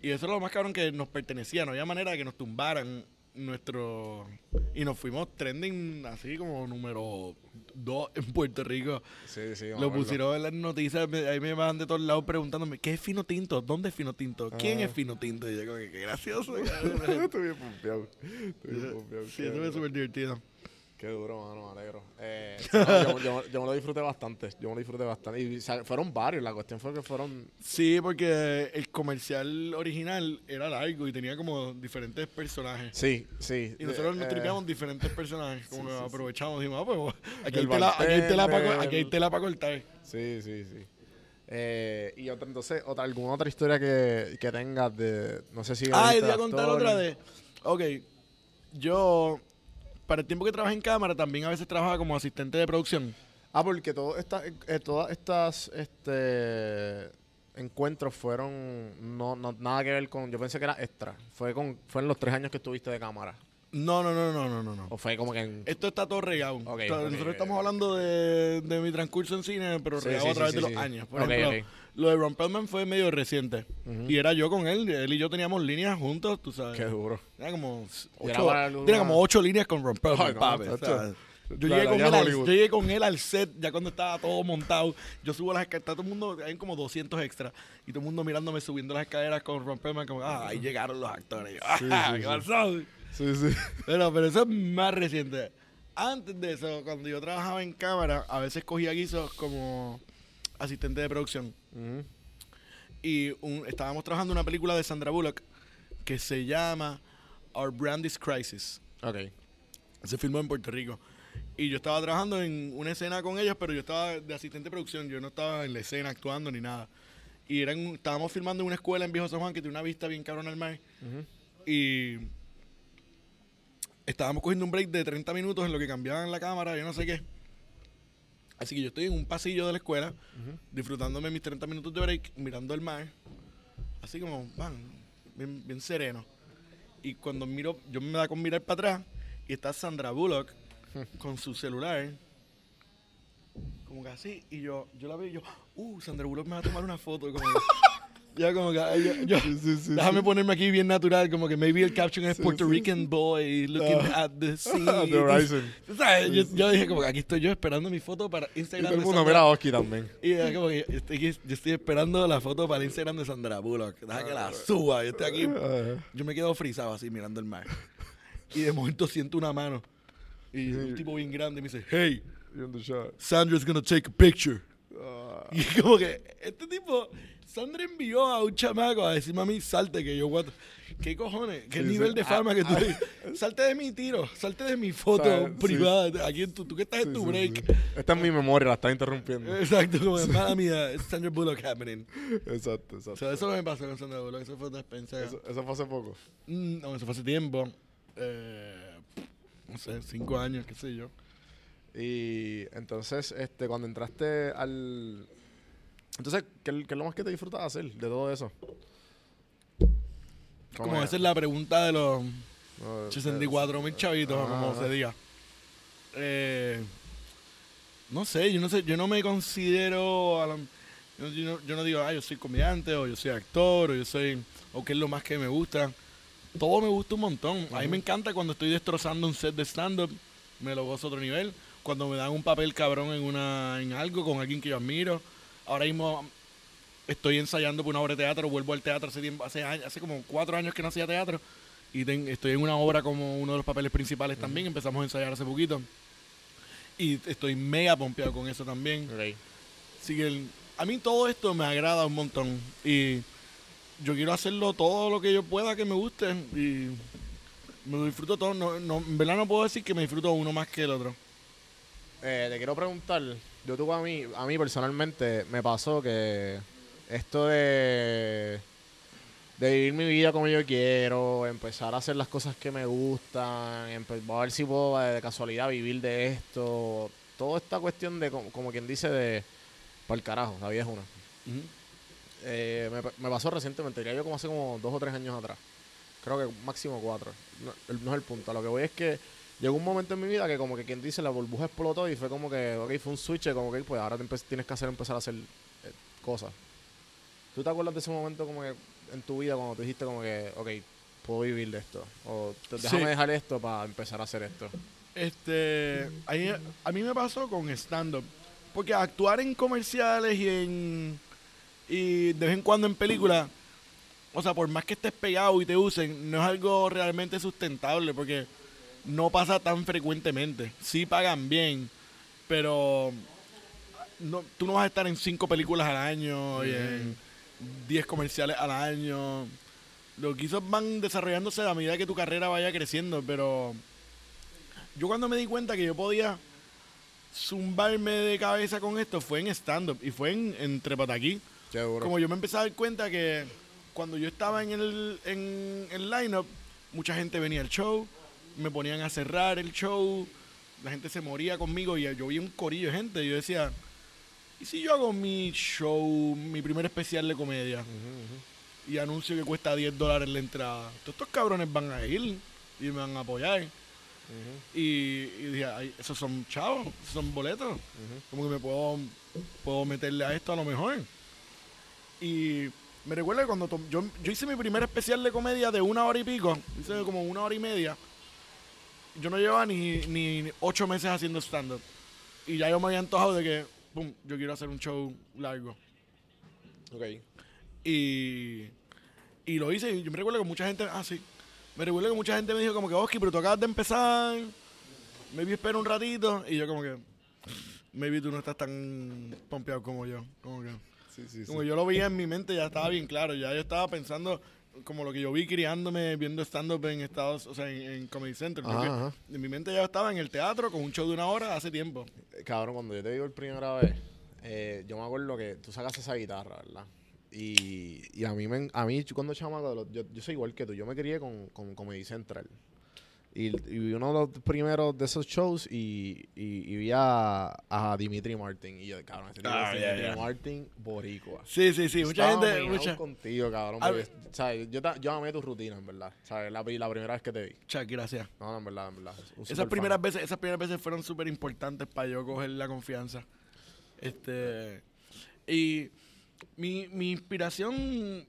y eso es lo más cabrón que nos pertenecía. No había manera de que nos tumbaran nuestro... Y nos fuimos trending así como número dos en Puerto Rico. Sí, sí. me Lo pusieron en las noticias, me- ahí me van de todos lados preguntándome, ¿qué es Fino Tinto? ¿Dónde es Fino Tinto? ¿Quién Ah. es Fino Tinto? Y yo como que, qué gracioso. Estoy bien pompeado. Estoy bien pompeado. sí, eso fue súper divertido. Qué duro, mano, me alegro. Eh, no, yo, yo- yo me lo disfruté bastante. Yo me lo disfruté bastante. Y o sea, fueron varios. La cuestión fue que fueron. Sí, porque el comercial original era largo y tenía como diferentes personajes. Sí, sí. Y nosotros nos eh, tripeamos diferentes personajes. Como sí, que sí, aprovechamos. Dijimos, ah, pues aquí hay, El tela, aquí, hay tela para, aquí hay tela para cortar. Sí, sí, sí. Eh, y otra, entonces, otra, alguna otra historia que, que tengas de. No sé si. Ah, te voy a contar otra de. Ok, yo. Para el tiempo que trabajé en cámara, también a veces trabajaba como asistente de producción. Ah, porque todo esta, eh, todas estas este, encuentros fueron no, no nada que ver con. Yo pensé que era extra. Fue con fue en los tres años que estuviste de cámara. No, no, no, no, no, no. no. O fue como que en. Esto está todo regado. Ok, O sea, ok, nosotros estamos hablando de, de mi transcurso en cine, pero Sí, regado sí, a través sí, de los años. Por ejemplo. Lo de Ron Perlman fue medio reciente. Y era yo con él. Él y yo teníamos líneas juntos, tú sabes. Qué duro. Era como era ocho, una- como ocho líneas con Ron Perlman, Ay, no, papi, tacho. o sea, yo, llegué con él al, Hollywood. yo llegué con él al set ya cuando estaba todo montado. Yo subo las escaleras, todo el mundo, hay como 200 extras. Y todo el mundo mirándome subiendo las escaleras con Ron Perlman, como, ah, ahí llegaron los actores. Yo, ah, ¿qué pasó? Sí, sí. Pero, pero eso es más reciente. Antes de eso, cuando yo trabajaba en cámara, a veces cogía guisos como asistente de producción. Y un- estábamos trabajando una película de Sandra Bullock que se llama Our Brand is Crisis. Ok. Se filmó en Puerto Rico. Y yo estaba trabajando en una escena con ellos, pero yo estaba de asistente de producción. Yo no estaba en la escena actuando ni nada. Y eran, estábamos filmando en una escuela en Viejo San Juan que tiene una vista bien cabrona al mar. Y estábamos cogiendo un break de 30 minutos en lo que cambiaban la cámara, yo no sé qué. Así que yo estoy en un pasillo de la escuela, disfrutándome mis 30 minutos de break, mirando el mar. Así como, van, bien, bien sereno. Y cuando miro, yo me da con mirar para atrás y está Sandra Bullock con su celular. Como que así, y yo, yo la veo y yo, uh, Sandra Bullock me va a tomar una foto. Como ya como que, yo, yo- déjame ponerme aquí bien natural, como que maybe el caption es Puerto Rican boy looking at the sea. The horizon. Tú sabes, yo, yo dije como que aquí estoy yo esperando mi foto para Y Instagram todo el mundo mira a Oski también. y es como que yo estoy, aquí- yo estoy esperando la foto para el Instagram de Sandra Bullock. Deja que la suba. Yo estoy aquí. Yo me quedo frisado así mirando el mar. Y de momento siento una mano. Y un tipo bien grande me dice, hey, Sandra's gonna take a picture. Y como que este tipo, Sandra envió a un chamaco a decirme a mí, salte que yo, what, ¿qué cojones? ¿Qué Sí, nivel sí. de fama Ah, que tú ah. Salte de mi tiro, salte de mi foto O sí. privada. Aquí en tu, tú que estás en tu break. Esta es mi memoria, la estás interrumpiendo. Exacto, como mala mía, es Sandra Bullock happening. exacto, O exacto. sea, eso no me pasó con Sandra Bullock, eso fue otra experiencia. Eso, eso fue hace poco. Mm, no, eso fue hace tiempo. Eh, no sé, cinco años, qué sé yo. Y entonces, este, cuando entraste al. Entonces, ¿qué, qué es lo más que te disfrutas hacer de todo eso? Como esa es la pregunta de los no, 64 mil chavitos, como se diga. Eh, no sé, yo no sé, yo no me considero. a la- yo, yo no, yo no digo, ah, yo soy comediante, o yo soy actor, o yo soy. o qué es lo más que me gusta. Todo me gusta un montón. A mí me encanta cuando estoy destrozando un set de stand-up, me lo gozo a otro nivel. Cuando me dan un papel cabrón en, una, en algo con alguien que yo admiro. Ahora mismo estoy ensayando por una obra de teatro, vuelvo al teatro hace tiempo, hace, hace como cuatro años que no hacía teatro y ten- estoy en una obra como uno de los papeles principales también, empezamos a ensayar hace poquito y estoy mega pompeado con eso también. Así que el- a mí todo esto me agrada un montón y yo quiero hacerlo todo lo que yo pueda que me guste y me disfruto todo. No, no, en verdad no puedo decir que me disfruto uno más que el otro. Eh, te quiero preguntar, yo tuve a mí, a mí personalmente me pasó que esto de, de vivir mi vida como yo quiero, empezar a hacer las cosas que me gustan, a ver si puedo eh, de casualidad vivir de esto, toda esta cuestión de, como, como quien dice, de, para el carajo, la vida es una. Eh, me, me pasó recientemente, diría yo como hace como dos o tres años atrás. Creo que máximo cuatro. No, no es el punto. A lo que voy es que llegó un momento en mi vida que como que quien dice la burbuja explotó y fue como que, ok, fue un switch, como que pues ahora te tienes que hacer empezar a hacer eh, cosas. ¿Tú te acuerdas de ese momento como que en tu vida cuando tú dijiste como que, ok, puedo vivir de esto? O te- déjame Sí. dejar esto para empezar a hacer esto. Este, a mí, a mí me pasó con stand-up. Porque actuar en comerciales y en. Y de vez en cuando en películas. O sea, por más que estés pegado y te usen, no es algo realmente sustentable. Porque no pasa tan frecuentemente. Sí pagan bien, pero no, tú no vas a estar en cinco películas al año y en 10 comerciales al año. Los guisos van desarrollándose a medida que tu carrera vaya creciendo, pero yo cuando me di cuenta que yo podía zumbarme de cabeza con esto fue en stand-up y fue en, en Trepataquí. Seguro. Como yo me empecé a dar cuenta que cuando yo estaba en el, en el line-up, mucha gente venía al show, me ponían a cerrar el show, la gente se moría conmigo y yo vi un corillo de gente y yo decía, ¿y si yo hago mi show, mi primer especial de comedia y anuncio que cuesta 10 dólares la entrada? Todos estos cabrones van a ir y me van a apoyar. Y, y dije, "Ay, esos son chavos, esos son boletos. Como que me puedo, puedo meterle a esto a lo mejor. Y me recuerdo que cuando yo, yo hice mi primer especial de comedia de una hora y pico, hice como una hora y media. Yo no llevaba ni, ni ocho meses haciendo stand-up. Y ya yo me había antojado de que, pum, yo quiero hacer un show largo. Ok. Y, y lo hice y yo me recuerdo que mucha gente, ah, sí, me recuerdo que mucha gente me dijo como que, Oski, pero tú acabas de empezar, maybe espera un ratito. Y yo como que, maybe tú no estás tan pompeado como yo. Como que, Sí, sí, sí. como yo lo veía en mi mente, ya estaba bien claro. Ya yo estaba pensando como lo que yo vi criándome viendo stand-up en Estados, o sea, en, en Comedy Center. Ajá, porque ajá. En mi mente ya estaba en el teatro con un show de una hora hace tiempo. Eh, Cabrón, cuando yo te digo el primera vez, eh, yo me acuerdo que tú sacaste esa guitarra, ¿verdad? Y, y a mí, me, a mí cuando chamaco, yo, yo soy igual que tú, yo me crié con, con Comedy Central. Y, y vi uno de los primeros de esos shows y, y, y vi a, a Dimitri Martin. Y yo, cabrón, ese tipo Ah, es ya, Dimitri ya. Martin boricua. Sí, sí, sí. Mucha Estaba gente, mucha... contigo, cabrón. Porque. ¿sabes? Yo, yo amé tu rutina, en verdad. ¿sabes? La, la primera vez que te vi. Chuck, gracias. No, no, en verdad, en verdad. Esas primeras fan. veces, esas primeras veces fueron súper importantes para yo coger la confianza. Este y mi, mi inspiración,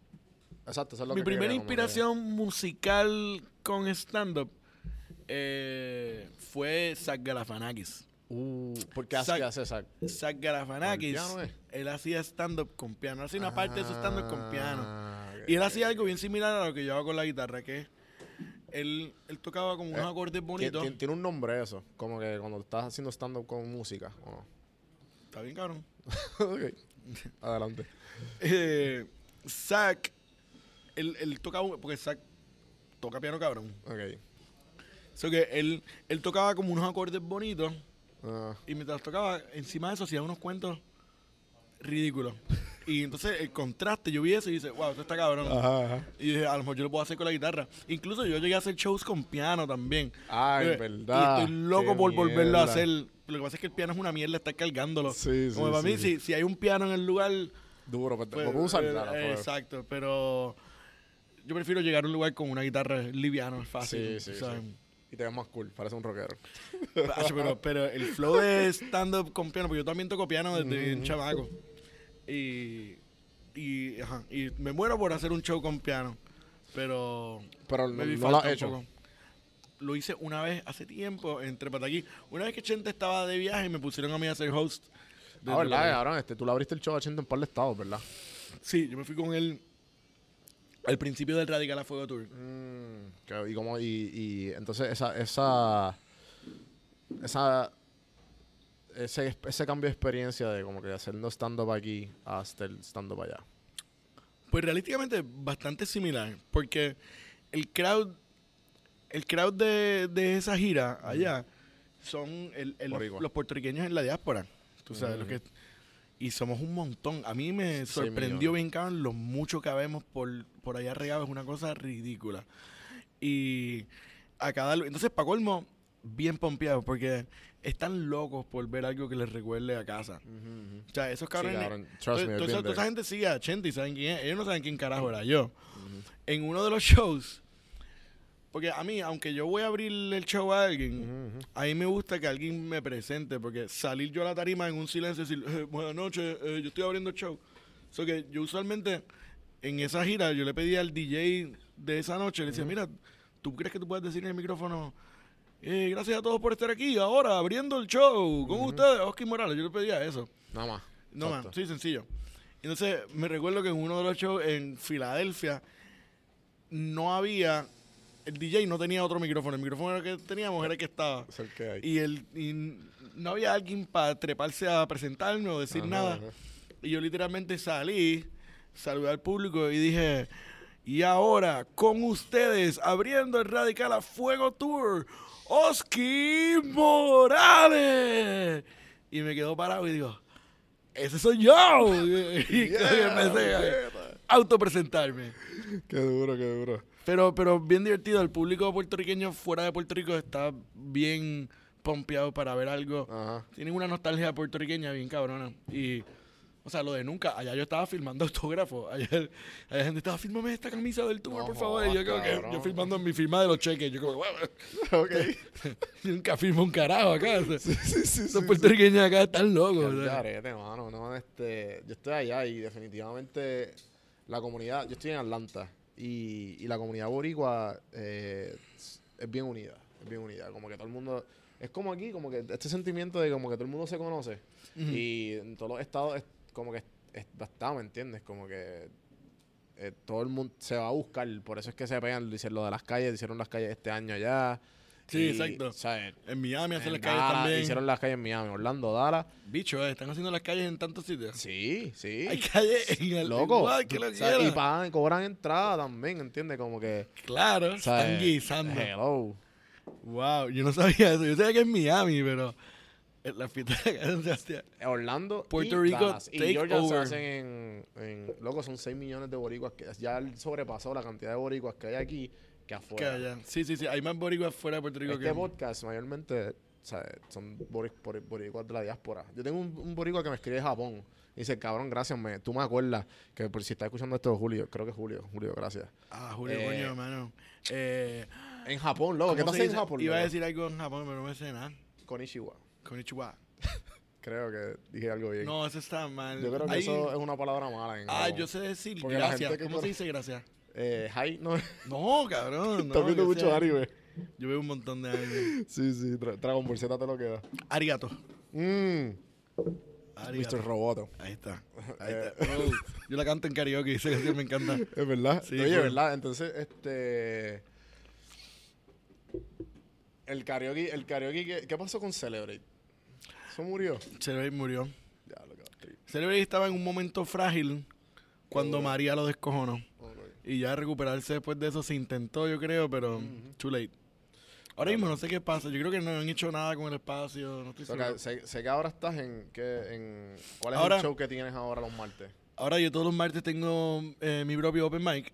Exacto, eso es lo mi que primera inspiración musical con stand-up eh, fue Zach Galifianakis. Uh, ¿Por qué hace, Zac- qué hace Zac? Zach Galifianakis, ¿Con el piano, eh? él hacía stand-up con piano, hacía una parte de su stand-up con piano. Ah, ok, Y él hacía algo bien similar a lo que yo hago con la guitarra, que él, él tocaba como unos Eh, acordes bonitos. tien- Tiene un nombre eso, como que cuando estás haciendo stand-up con música, ¿o no? Está bien, cabrón. ok, adelante. eh, Zack, él, él tocaba, porque Zack toca piano cabrón. Ok. So que él, él tocaba como unos acordes bonitos Ah, y mientras tocaba, encima de eso hacía unos cuentos ridículos. Y entonces el contraste, yo vi eso y dije, wow, esto está cabrón. ajá, ajá. Y dije, a lo mejor yo lo puedo hacer con la guitarra. Incluso yo llegué a hacer shows con piano también. Ay, Eh, verdad. Y estoy loco Qué por volverlo a hacer. Lo que pasa es que el piano es una mierda estar cargándolo. Sí, sí, Como para sí, mí. Si, si hay un piano en el lugar, Duro, pues, pues, porque usar eh, claro, eh, pues. Exacto, pero yo prefiero llegar a un lugar con una guitarra liviana, fácil. Sí, sí, ¿sabes? sí. Y te ves más cool, parece un rockero. Pacho, pero, pero el flow de stand-up con piano, porque yo también toco piano desde bien chamaco. Y, y, ajá, y me muero por hacer un show con piano. Pero. Pero no, lo has hecho. poco. Lo hice una vez hace tiempo entre Pataquí. Una vez que Chente estaba de viaje y me pusieron a mí a ser host. Ah, ¿verdad? Cabrón, este, tú le abriste el show a Chente en par de estados, ¿verdad? Sí, yo me fui con él al principio del Radical a Fuego Tour. Mm, y como, y, y entonces esa, esa, esa, ese, ese cambio de experiencia de como que haciendo stand-up aquí hasta el stand-up allá. Pues realísticamente bastante similar, porque el crowd, el crowd de, de esa gira allá son el- el- los, puertorriqueños en la diáspora, tú sabes, lo que y somos un montón. A mí me sorprendió bien cabrón lo mucho que habemos por, por allá regados, es una cosa ridícula. Y a cada entonces para colmo bien pompeado porque están locos por ver algo que les recuerde a casa. O sea, esos cabrones. cabrón. Trust me, toda esa, toda gente sigue a Chente y saben quién es. Ellos no saben quién carajo era yo. En uno de los shows. Porque a mí, aunque yo voy a abrir el show a alguien, a mí me gusta que alguien me presente. Porque salir yo a la tarima en un silencio y decir, "Eh, buenas noches, eh, yo estoy abriendo el show. So que yo usualmente, en esa gira, yo le pedí al DJ de esa noche, le decía, mira, ¿tú crees que tú puedes decir en el micrófono, eh, gracias a todos por estar aquí, ahora abriendo el show con ustedes, Oscar Morales? Yo le pedía eso. Nada más. No, Exacto. sí, sencillo. Entonces, me recuerdo que en uno de los shows en Filadelfia no había el DJ no tenía otro micrófono. El micrófono que teníamos era el que estaba. Es el que hay. Y, el, y no había alguien para treparse a presentarme o decir Ajá, nada. ajá. Y yo literalmente salí, saludé al público y dije, y ahora con ustedes, abriendo el Radical a Fuego Tour, Oski Morales. Y me quedo parado y digo, ese soy yo. Y empecé a autopresentarme. Qué duro, qué duro. Pero, pero bien divertido. El público puertorriqueño fuera de Puerto Rico está bien pompeado para ver algo. Ajá. Tienen una nostalgia puertorriqueña bien cabrona. Y, o sea, lo de nunca. Allá yo estaba filmando autógrafos. Allá, allá gente estaba, fírmame esta camisa del tour, No por favor. Y yo como que, yo filmando mi firma de los cheques. Yo como, "Wow, Ok. yo nunca firmo un carajo acá. O sea, sí, sí, sí, sí. puertorriqueños acá están locos. o sea. mano. No, este, yo estoy allá y definitivamente la comunidad, yo estoy en Atlanta y, y la comunidad boricua eh, es bien unida, es bien unida. Como que todo el mundo, es como aquí, como que este sentimiento de como que todo el mundo se conoce y en todos los estados es como que es, está, ¿me entiendes? Como que eh, todo el mundo se va a buscar, por eso es que se pegan, dicen lo de las calles, hicieron las calles este año allá. Sí, y, exacto. ¿sabes? En Miami hacen las calles también. Hicieron las calles en Miami, Orlando, Dallas. Bicho, eh, están haciendo las calles en tantos sitios. Sí, sí. Hay calles en el Loco. Igual que lo y pagan, cobran entrada también, ¿entiendes? Como que. Claro, están guisando. Hello. Wow, yo no sabía eso. Yo sabía que es Miami, pero en la fiesta de. Orlando. Puerto y Rico, Dallas. Y Georgia se hacen en, en. Loco, son 6 millones de boricuas. Que ya sobrepasó la cantidad de boricuas que hay aquí que Que afuera. allá. Sí, sí, sí. Hay más boricuas fuera de Puerto Rico Este que. podcast mayormente ¿sabes? son bori- bori- boricuas de la diáspora. Yo tengo un, un boricua que me escribe de Japón. Y dice, cabrón, gracias, me, tú me acuerdas que por si está escuchando esto Julio, creo que es Julio, Julio, gracias. Ah, Julio, Eh, coño, hermano. Eh, En Japón, loco, ¿qué ¿cómo tú se haces en? Japón? Iba a loco? decir algo en Japón, pero no me sé nada. Konnichiwa. Konnichiwa. Creo que dije algo bien. No, eso está mal. Yo creo que eso es una palabra mala en Ah, Japón. yo sé decir Porque la gracias. gente que ¿Cómo se dice gracias? Eh, hi, no. No, cabrón. Estás viendo que mucho anime. Yo veo un montón de anime. Sí, sí, Dra- Dragon Ball Z te lo queda. Arigato. Mmm, Arigato. Mr. Roboto. Ahí está. Ahí está. Oh, yo la canto en karaoke, esa canción me encanta. Es verdad. Sí, Oye, full. ¿verdad? Entonces, este. El karaoke, el karaoke, ¿qué, qué pasó con Celebrate? ¿Eso murió? Celebrate murió. Ya, lo que. Celebrate estaba en un momento frágil cuando. María lo descojonó. Y ya recuperarse después de eso se intentó, yo creo, pero too late. Ahora mismo no sé qué pasa. Yo creo que no han hecho nada con el espacio. No estoy O sea, seguro. que sé, sé que ahora estás en, ¿qué, en... ¿Cuál es Ahora- el show que tienes ahora los martes? Ahora yo todos los martes tengo eh, mi propio open mic.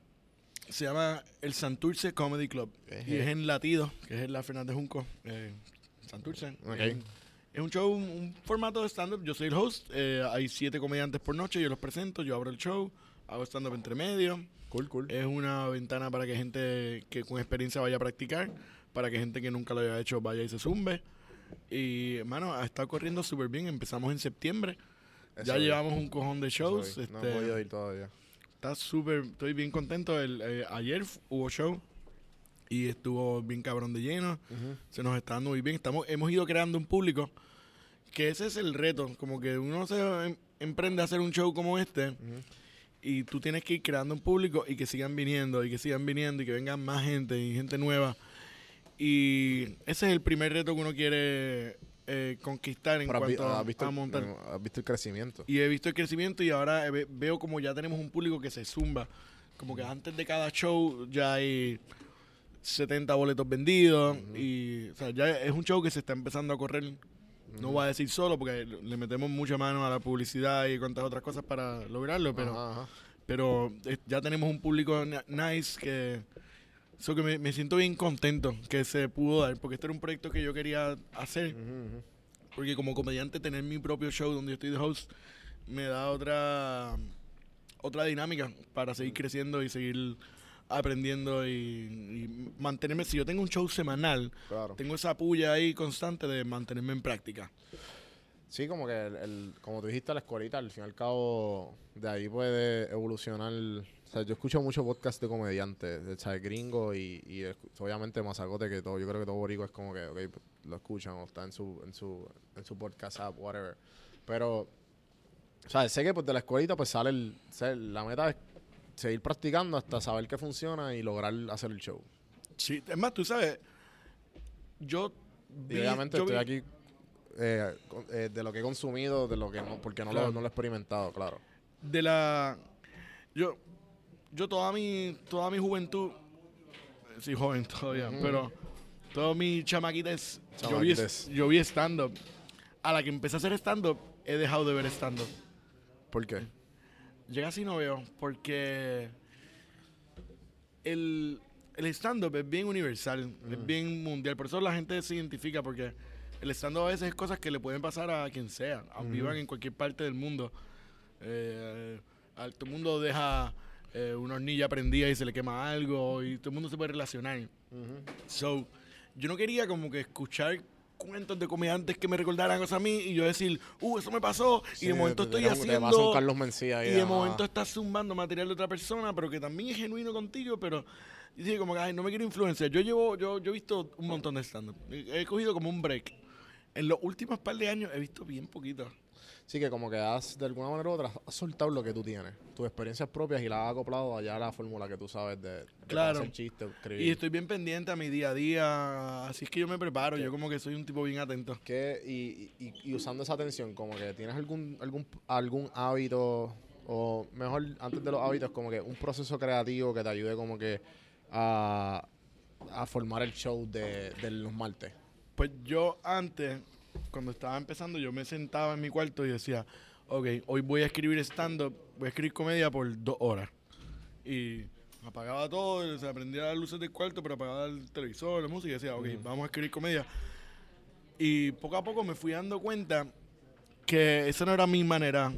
Se llama el Santurce Comedy Club. Y es en Latido, que es en la Fernández Junco. Eh, Santurce. Ok. Eh, es un show, un, un formato de stand-up. Yo soy el host. eh, hay siete comediantes por noche. Yo los presento. Yo abro el show. Hago stand-up entre medio. Cool, cool. Es una ventana para que gente que con experiencia vaya a practicar. Para que gente que nunca lo haya hecho vaya y se zumbe. Y, hermano, ha estado corriendo súper bien. Empezamos en septiembre. Eso ya llevamos un cojón de shows. vi. No he este, podido ir todavía. Está súper, estoy bien contento. El, eh, ayer hubo show y estuvo bien cabrón de lleno. Se nos está dando muy bien. Estamos, hemos ido creando un público que ese es el reto. Como que uno se em- emprende a hacer un show como este y tú tienes que ir creando un público y que sigan viniendo y que sigan viniendo y que vengan más gente y gente nueva. Y ese es el primer reto que uno quiere eh, conquistar en Pero cuanto has visto, a montar. has visto el crecimiento. Y he visto el crecimiento y ahora ve- veo como ya tenemos un público que se zumba. Como que antes de cada show ya hay 70 boletos vendidos. Y o sea, ya es un show que se está empezando a correr. No voy a decir solo porque le metemos mucha mano a la publicidad y cuantas otras cosas para lograrlo. Pero, Ajá, ajá. pero eh, ya tenemos un público nice que... Eso que me, me siento bien contento que se pudo dar. Porque este era un proyecto que yo quería hacer. Ujú, ujú. Porque como comediante tener mi propio show donde yo estoy de host me da otra otra dinámica para seguir creciendo y seguir aprendiendo y, y mantenerme. Si yo tengo un show semanal, Claro. tengo esa puya ahí constante de mantenerme en práctica. Sí, como que, el, el- como tú dijiste, la escuelita, al fin y al cabo, de ahí puede evolucionar. O sea, yo escucho mucho podcast de comediantes, de ¿sabes? gringo y, y obviamente Mazacote, que todo, yo creo que todo borico es como que, ok, pues, lo escuchan o está en su, en su, en su podcast app, whatever. Pero, o sea, sé que pues de la escuelita pues sale el, sé, la meta es seguir practicando hasta saber que funciona y lograr hacer el show. Sí, es más, tú sabes, yo Y obviamente yo estoy vi- aquí eh, eh, de lo que he consumido, de lo que no, porque no, Claro. lo, no lo he experimentado, claro. de la yo yo toda mi toda mi juventud sí joven todavía pero toda mi chamaquites yo vi, yo vi stand up a la que empecé a hacer stand up he dejado de ver stand up ¿Por qué? llega así no veo porque el el stand up es bien universal es bien mundial. Por eso la gente se identifica porque el stand up a veces es cosas que le pueden pasar a quien sea a- vivan en cualquier parte del mundo. Eh, al- todo el mundo deja eh, una hornilla prendida y se le quema algo y todo el mundo se puede relacionar. So, yo no quería como que escuchar cuentos de comediantes que me recordaran cosas a mí y yo decir, uh, eso me pasó y de momento estoy Te haciendo... Carlos Mencía ahí, y de ah. momento estás zumbando material de otra persona, pero que también es genuino contigo, pero y dije como que, ay, no me quiero influenciar. Yo llevo, yo, yo he visto un montón de stand-up. He he cogido como un break. En los últimos par de años he visto bien poquito. Sí, que como que has, de alguna manera u otra, has soltado lo que tú tienes, tus experiencias propias y las has acoplado allá a la fórmula que tú sabes de, de Claro. hacer chistes, escribir. Y estoy bien pendiente a mi día a día, así es que yo me preparo, yo como que soy un tipo bien atento. ¿Qué- y, y- y usando esa atención, como que tienes algún, algún, algún hábito, o mejor, antes de los hábitos, como que un proceso creativo que te ayude como que a, a formar el show de, de los martes. Pues yo antes, cuando estaba empezando, yo me sentaba en mi cuarto y decía, ok, hoy voy a escribir stand-up, voy a escribir comedia por dos horas. Y apagaba todo, se prendía las luces del cuarto, pero apagaba el televisor, la música y decía, ok, vamos a escribir comedia. Y poco a poco me fui dando cuenta que esa no era mi manera.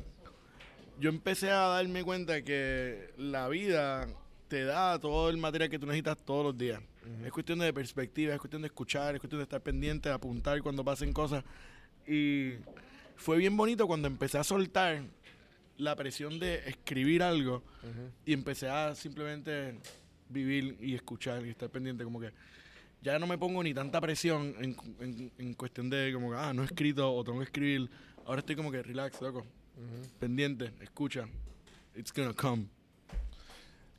Yo empecé a darme cuenta que la vida te da todo el material que tú necesitas todos los días. Es cuestión de perspectiva, es cuestión de escuchar, es cuestión de estar pendiente, de apuntar cuando pasen cosas. Y fue bien bonito cuando empecé a soltar la presión de escribir algo y empecé a simplemente vivir y escuchar y estar pendiente como que ya no me pongo ni tanta presión en, en- en cuestión de como que, ah, no he escrito o tengo que escribir. Ahora estoy como que relax, loco. Pendiente, escucha. It's gonna come.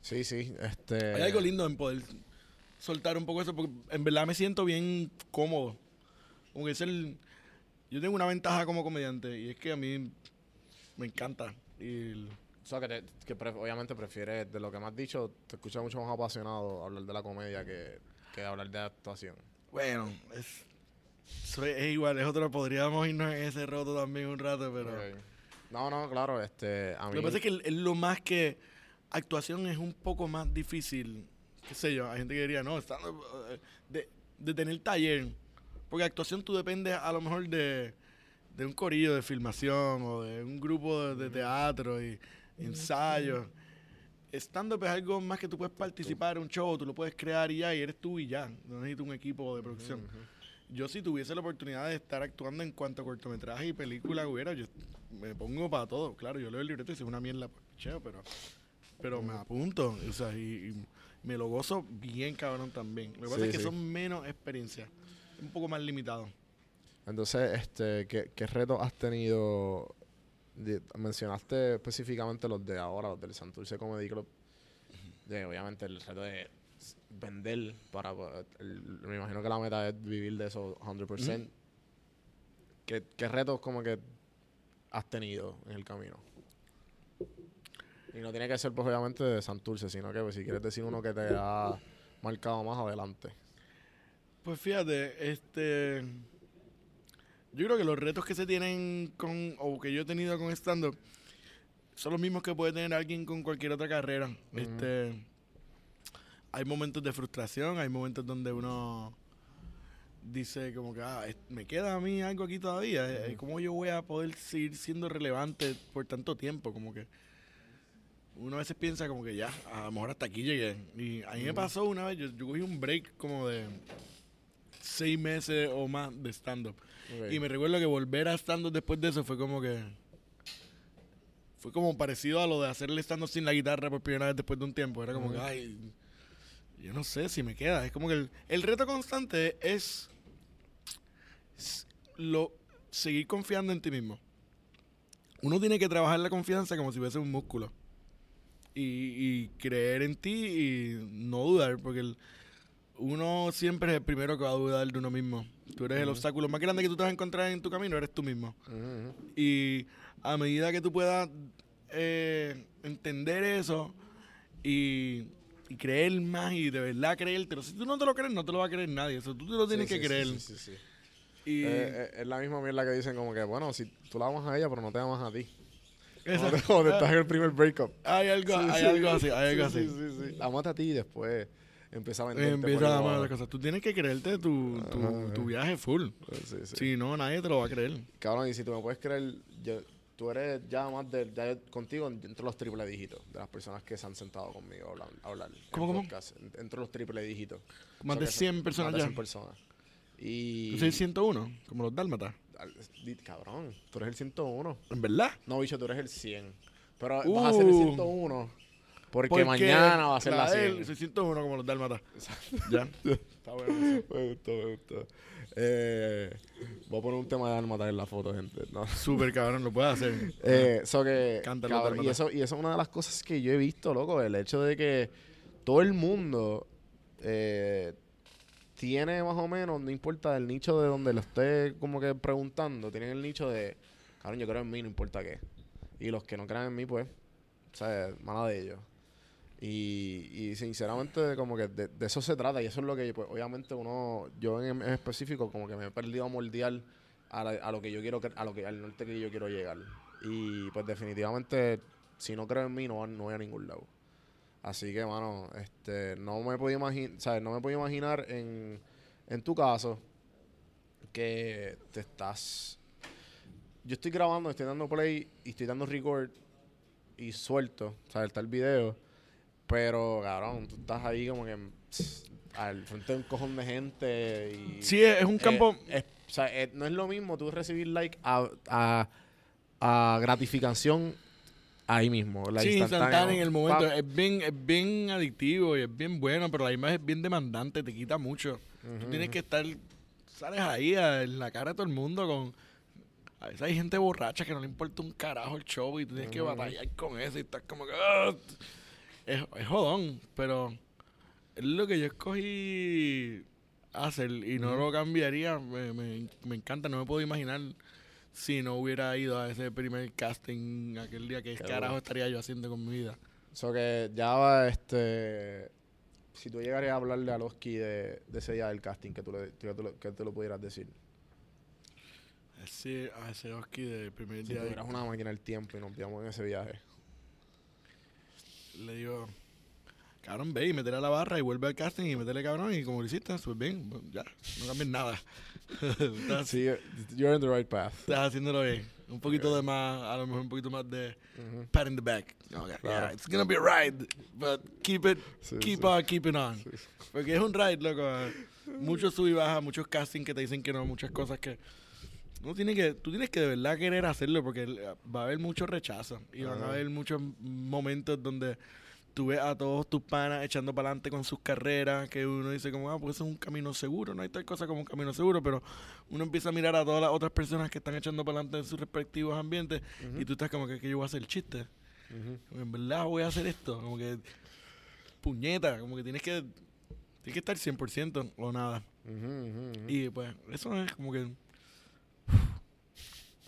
Sí, sí, este... Hay algo lindo en poder soltar un poco eso, porque en verdad me siento bien cómodo. Como que es el... Yo tengo una ventaja como comediante y es que a mí me encanta. Y el- O sea, que, te- que pre- obviamente prefieres, de lo que me has dicho, te escuchas mucho más apasionado hablar de la comedia que, que hablar de actuación. bueno, es, soy- es igual, es otro, podríamos irnos en ese roto también un rato, pero... Ok. No, no, claro, este, a mí... Lo que pasa es que es lo más que actuación es un poco más difícil. Qué sé yo, hay gente que diría, no, está, eh, de, de tener taller. Porque actuación tú dependes a lo mejor de, de un corillo de filmación o de un grupo de, de teatro y ensayos. Stand-up es algo más que tú puedes participar en un show, tú lo puedes crear y ya, y eres tú y ya. No necesitas un equipo de producción. Yo si tuviese la oportunidad de estar actuando en cuanto a cortometraje y película hubiera, yo me pongo para todo. Claro, yo leo el libreto y soy una mierda, pues, cheo, pero, pero me apunto. O sea, y, y me lo gozo bien cabrón también. Lo que pasa es que sí. son menos experiencias. Un poco más limitado. Entonces, este, ¿qué, qué retos has tenido? De- mencionaste específicamente los de ahora, los del Santurce Comedy Club. De, obviamente el reto de vender para... el- me imagino que la meta es vivir de eso 100%. ¿Qué, ¿Qué retos como que has tenido en el camino? Y no tiene que ser, pues, obviamente, de Santurce, sino que pues, si quieres decir uno que te ha marcado más adelante. Pues fíjate, este. Yo creo que los retos que se tienen con. o que yo he tenido con stand-up. son los mismos que puede tener alguien con cualquier otra carrera. Este. Hay momentos de frustración, hay momentos donde uno dice como que ah, me queda a mí algo aquí todavía. Eh, ¿Cómo yo voy a poder seguir siendo relevante por tanto tiempo? Como que uno a veces piensa como que ya, a lo mejor hasta aquí llegué. Y a mí me pasó una vez, yo, yo cogí un break como de seis meses o más de stand-up. Y me recuerdo que volver a stand-up después de eso fue como que... Fue como parecido a lo de hacerle stand-up sin la guitarra por primera vez después de un tiempo. Era como que, ay, yo no sé si me queda. Es como que el, el reto constante es, es lo, seguir confiando en ti mismo. Uno tiene que trabajar la confianza como si fuese un músculo. Y, y creer en ti y no dudar, porque el- uno siempre es el primero que va a dudar de uno mismo. Tú eres el obstáculo más grande que tú te vas a encontrar en tu camino, eres tú mismo. Y a medida que tú puedas eh, entender eso y, y creer más y de verdad creértelo, si tú no te lo crees, no te lo va a creer nadie. Eso tú te lo tienes Sí, que sí, creer. Sí. Y Eh, eh, es la misma mierda que dicen como que, bueno, si tú la amas a ella, pero no te amas a ti. Esa- Como cuando estás en el primer breakup. hay algo, Sí, hay sí. algo así, hay algo Sí, así. Sí, sí, sí. Amate a ti y después empieza a venderte. Empieza por a amar las cosas. Tú tienes que creerte tu, tu, Ajá, tu ajá. viaje full. Sí, sí. Si no, nadie te lo va a creer. Cabrón, y si tú me puedes creer, yo- tú eres ya más de, ya contigo entre los triple dígitos de las personas que se han sentado conmigo a hablar. hablar en ¿Cómo, cómo? podcast, entre los triple dígitos. Más O sea de que son 100 personas más de ya. 100 personas. Y... Tú eres 101, como los dálmatas. Cabrón, tú eres el 101. ¿En verdad? No, bicho, tú eres el 100. Pero vas a ser el Uh. 101 porque, Porque mañana va a ser la de 100. él, Soy 101 como los dálmatas. ya. Está bueno. Me gustó, me gustó. Eh, voy a poner un tema de Dálmata en la foto, gente. No. Súper cabrón, lo puedes hacer. Eh, so que, cabrón, y, eso, y eso es una de las cosas que yo he visto, loco. El hecho de que todo el mundo eh, tiene más o menos, no importa el nicho de donde lo esté como que preguntando, tienen el nicho de, cabrón, yo creo en mí, no importa qué. Y los que no crean en mí, pues, o sea, mala de ellos. Y, y sinceramente, como que de, eso se trata. Y eso es lo que, pues, obviamente, uno, yo en, específico, como que me he perdido a moldear a, la- a lo que yo quiero, a lo que, al norte que yo quiero llegar. Y pues, definitivamente, si no creo en mí, no, no voy a ningún lado. Así que, mano, este, no me puedo imaginar. No me puedo imaginar en, en tu caso que te estás. Yo estoy grabando, estoy dando play y estoy dando record y suelto, ¿sabes? Está el video. Pero, cabrón, tú estás ahí como que pss, al frente de un cojón de gente y... Sí, es un eh, campo. es- o sea, eh, no es lo mismo tú recibir like a, a, a gratificación ahí mismo. la sí, instantáneo en el momento. Es bien, es bien adictivo y es bien bueno, pero la imagen es bien demandante, te quita mucho. Tú tienes que estar, sales ahí a- en la cara de todo el mundo con... A veces hay gente borracha que no le importa un carajo el show y tú tienes que batallar con eso y estás como que... "Ah". Es, es jodón, pero es lo que yo escogí hacer y no lo cambiaría. Me, me, me encanta, no me puedo imaginar si no hubiera ido a ese primer casting aquel día que Qué carajo bueno. estaría yo haciendo con mi vida. So que ya va, este... Si tú llegarías a hablarle a Loski de, de ese día del casting, que tú, le, que tú, lo- que tú lo pudieras decir. Ese, a ese Oski del primer Si día tuvieras una máquina del tiempo y nos veíamos en ese viaje. le digo, cabrón, ve y métele a la barra y vuelve al casting y métele cabrón y como lo hiciste, súper bien, bueno, ya, no cambies nada. estás, Sí, you're in the right path. estás haciéndolo bien. Un poquito de más, a lo mejor un poquito más de pat in the back. Okay, Claro. yeah, it's gonna be a ride, but keep it, Sí, keep sí. on keeping on. Porque es un ride, loco. Muchos sub y baja, muchos castings que te dicen que no, muchas cosas que... Uno tiene que, tú tienes que de verdad querer hacerlo porque va a haber mucho rechazo y van a haber muchos momentos donde tú ves a todos tus panas echando para adelante con sus carreras, que uno dice como, ah, pues eso es un camino seguro, no hay tal cosa como un camino seguro, pero uno empieza a mirar a todas las otras personas que están echando para adelante en sus respectivos ambientes y tú estás como que, que yo voy a hacer chiste. Ujú. En verdad voy a hacer esto, como que puñeta, como que tienes que tienes que estar 100% o nada. Y pues eso es como que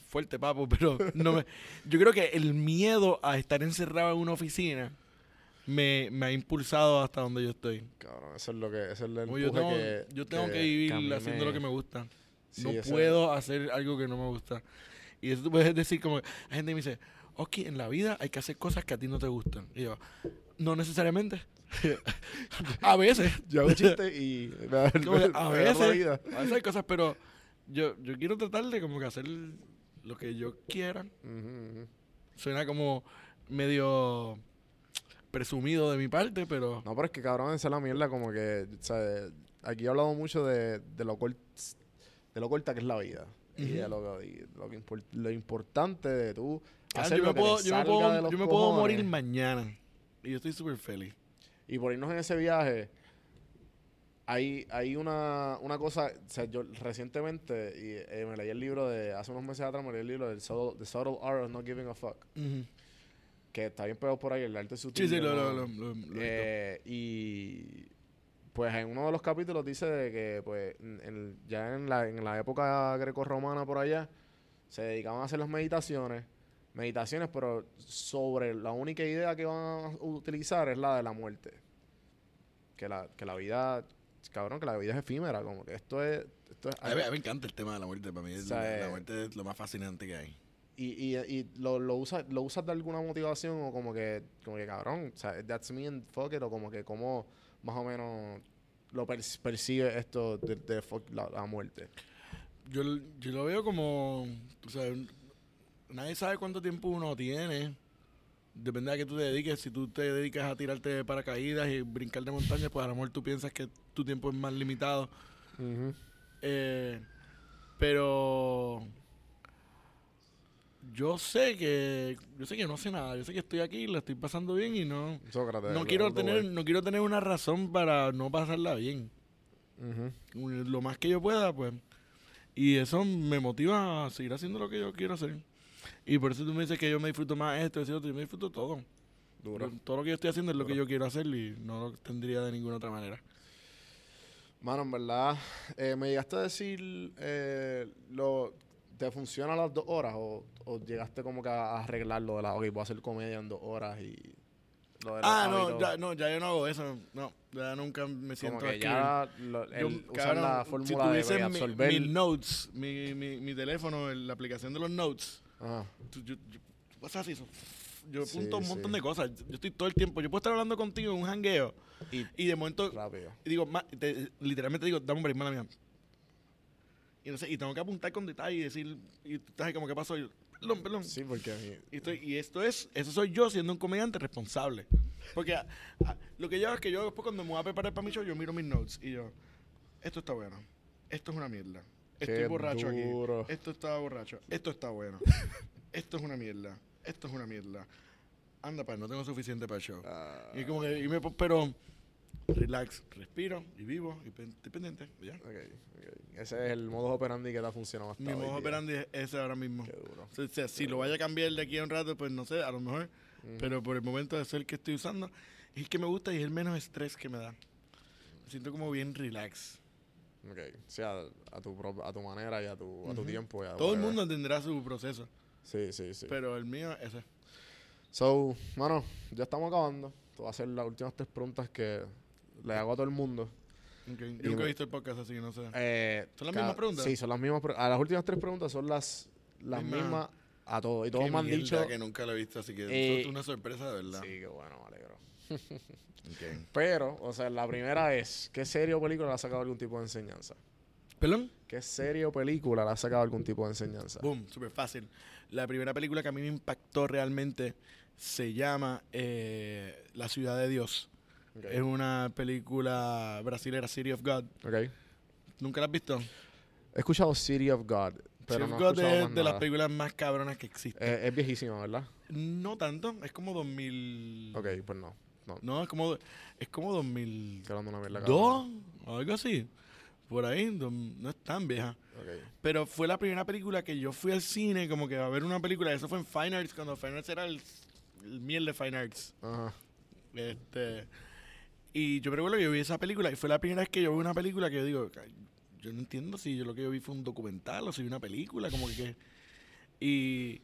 fuerte papo, pero no me yo creo que el miedo a estar encerrado en una oficina me, me ha impulsado hasta donde yo estoy. Cabrón, eso es lo que, eso es el yo tengo, que... yo tengo que, que vivir mí haciendo lo que me gusta. Sí, no puedo hacer algo que no me gusta. Y eso tú puedes decir como, hay gente me dice, ok, en la vida hay que hacer cosas que a ti no te gustan. Y yo, no necesariamente. a veces. Yo hago chiste y... Como a la veces, a veces hay cosas, pero yo, yo quiero tratar de como que hacer lo que yo quiera. Ujú, ujú. Suena como medio presumido de mi parte, pero No, pero es que cabrón, esa es la mierda, como que, o sea, aquí he hablado mucho de, de lo cort- de lo corta que es la vida. Y de lo, y lo, que lo importante de tú Ah, hacer yo, lo me que puedo, yo, me puedo, los yo me puedo cojones. morir mañana. Y yo estoy súper feliz. Y por irnos en ese viaje, hay, hay una, una cosa, o sea, yo recientemente, y eh, me leí el libro de, hace unos meses atrás me leí el libro del subtle, The Subtle Art of Not Giving a Fuck, que está bien pegado por ahí, el arte sutil. Sí, sí, lo. Eh, y pues en uno de los capítulos dice de que pues en- ya en la, en la época grecorromana por allá se dedicaban a hacer las meditaciones, meditaciones, pero sobre la única idea que van a utilizar es la de la muerte. Que la, que la vida, cabrón, que la vida es efímera, como que esto es... Esto es A mí, a mí me encanta el tema de la muerte. Para mí, O sea, la, la eh, muerte es lo más fascinante que hay. Y, y, y lo, lo, usa, lo usas de alguna motivación o como que, como que cabrón, o sea, that's me and fuck it, o como que como más o menos lo per- percibe esto de, de fuck la, la muerte. Yo, yo lo veo como, tú sabes, nadie sabe cuánto tiempo uno tiene. Depende a qué tú te dediques. Si tú te dedicas a tirarte de paracaídas y brincar de montañas, pues a lo mejor tú piensas que tu tiempo es más limitado. Eh, pero yo sé que yo sé que no sé nada. Yo sé que estoy aquí, la estoy pasando bien y no Sócrates, no quiero tener no quiero tener una razón para no pasarla bien. Lo más que yo pueda, pues. Y eso me motiva a seguir haciendo lo que yo quiero hacer. Y por eso tú me dices que yo me disfruto más esto, eso, otro, yo me disfruto todo. Duro. Todo lo que yo estoy haciendo es lo que yo quiero hacer y no lo tendría de ninguna otra manera. Mano, en verdad, eh, me llegaste a decir, eh, lo, ¿te funciona las dos horas o, o llegaste como que a arreglar lo de la, ok, voy a hacer comedia en dos horas y lo de Ah, no ya, no, ya yo no hago eso. No, ya nunca me siento como que ya lo, Yo, el, usar cabrón, la si fórmula tuviese de mi- absorber. mis notes, mi, mi, mi teléfono, el- la aplicación de los notes, Ajá. tú- yo, yo, pasas así, eso, yo Sí, apunto un montón sí. de cosas. Yo estoy todo el tiempo, yo puedo estar hablando contigo en un jangueo Y y de momento rápido. Digo, ma- te- literalmente digo, dame un break, mala mía. Y, no sé, y tengo que apuntar con detalle y decir, y tú estás ahí como, ¿qué pasó? Y yo, perdón, perdón. Sí, porque a mí- Y, estoy, y esto es, eso soy yo siendo un comediante responsable. Porque a- a- lo que yo hago es que yo después cuando me voy a preparar para mi show, yo miro mis notes y yo, esto está bueno, esto es una mierda, estoy Qué borracho duro. aquí, esto está borracho, esto está bueno, esto es una mierda, esto es una mierda. Anda, pa, no tengo suficiente para el show. Ah, Y como que, y me, pero, relax, respiro y vivo y pendiente. Ya. Ese es el modo operandi que te ha funcionado hasta Mi hoy modo día. operandi es ese ahora mismo. Qué duro. O sea, si lo vaya a cambiar de aquí a un rato, pues no sé, a lo mejor. Pero por el momento es el que estoy usando. Es que me gusta y es el menos estrés que me da. Me siento como bien relax. Ok, o sea, a tu, a tu manera y a tu, a tu tiempo. y a Todo el mundo tendrá su proceso. Sí, sí, sí. Pero el mío, ese. So, mano, ya estamos acabando. Te voy a hacer las últimas tres preguntas que le hago a todo el mundo. Yo Y nunca me- he visto el podcast, así que no sé. Eh, ¿Son las cada- mismas preguntas? Sí, son las mismas. pre- A las últimas tres preguntas son las, las Misma- mismas a todos. Y todos Qué me han dicho. que nunca lo he visto, así que Eh, es una sorpresa de verdad. Sí, qué bueno, me alegro. Pero, o sea, la primera es: ¿qué serie o película le ha sacado algún tipo de enseñanza? ¿Perdón? ¿Qué serie o película le ha sacado algún tipo de enseñanza? Boom, súper fácil. La primera película que a mí me impactó realmente se llama eh, La Ciudad de Dios. Es una película brasilera, City of God. ¿Nunca la has visto? He escuchado City of God, pero City of God es de las películas más cabronas que existen. Eh, es viejísima, ¿verdad? No tanto, es como 2000... Ok, pues no. No, No, es como, es como 2002 estoy hablando una mierda. cabrón. o algo así. Por ahí, no es tan vieja. Pero fue la primera película que yo fui al cine como que a ver una película. Eso fue en Fine Arts, cuando Fine Arts era el, el miel de Fine Arts. Ajá. Este, y yo recuerdo que yo vi esa película y fue la primera vez que yo vi una película que yo digo, "Ca- yo no entiendo si yo lo que yo vi fue un documental o si una película, como que... que- y,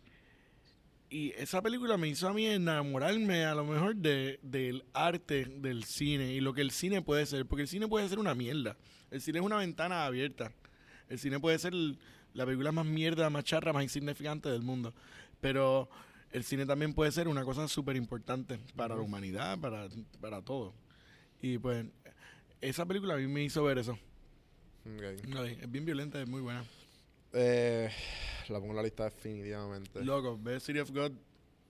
y esa película me hizo a mí enamorarme a lo mejor de, del arte del cine y lo que el cine puede ser, porque el cine puede ser una mierda. El cine es una ventana abierta. El cine puede ser el- la película más mierda, más charra, más insignificante del mundo. Pero el cine también puede ser una cosa súper importante para la humanidad, para, para todo. Y pues esa película a mí me hizo ver eso. Es bien violenta, es muy buena. Eh, la pongo en la lista definitivamente. Loco, ve City of God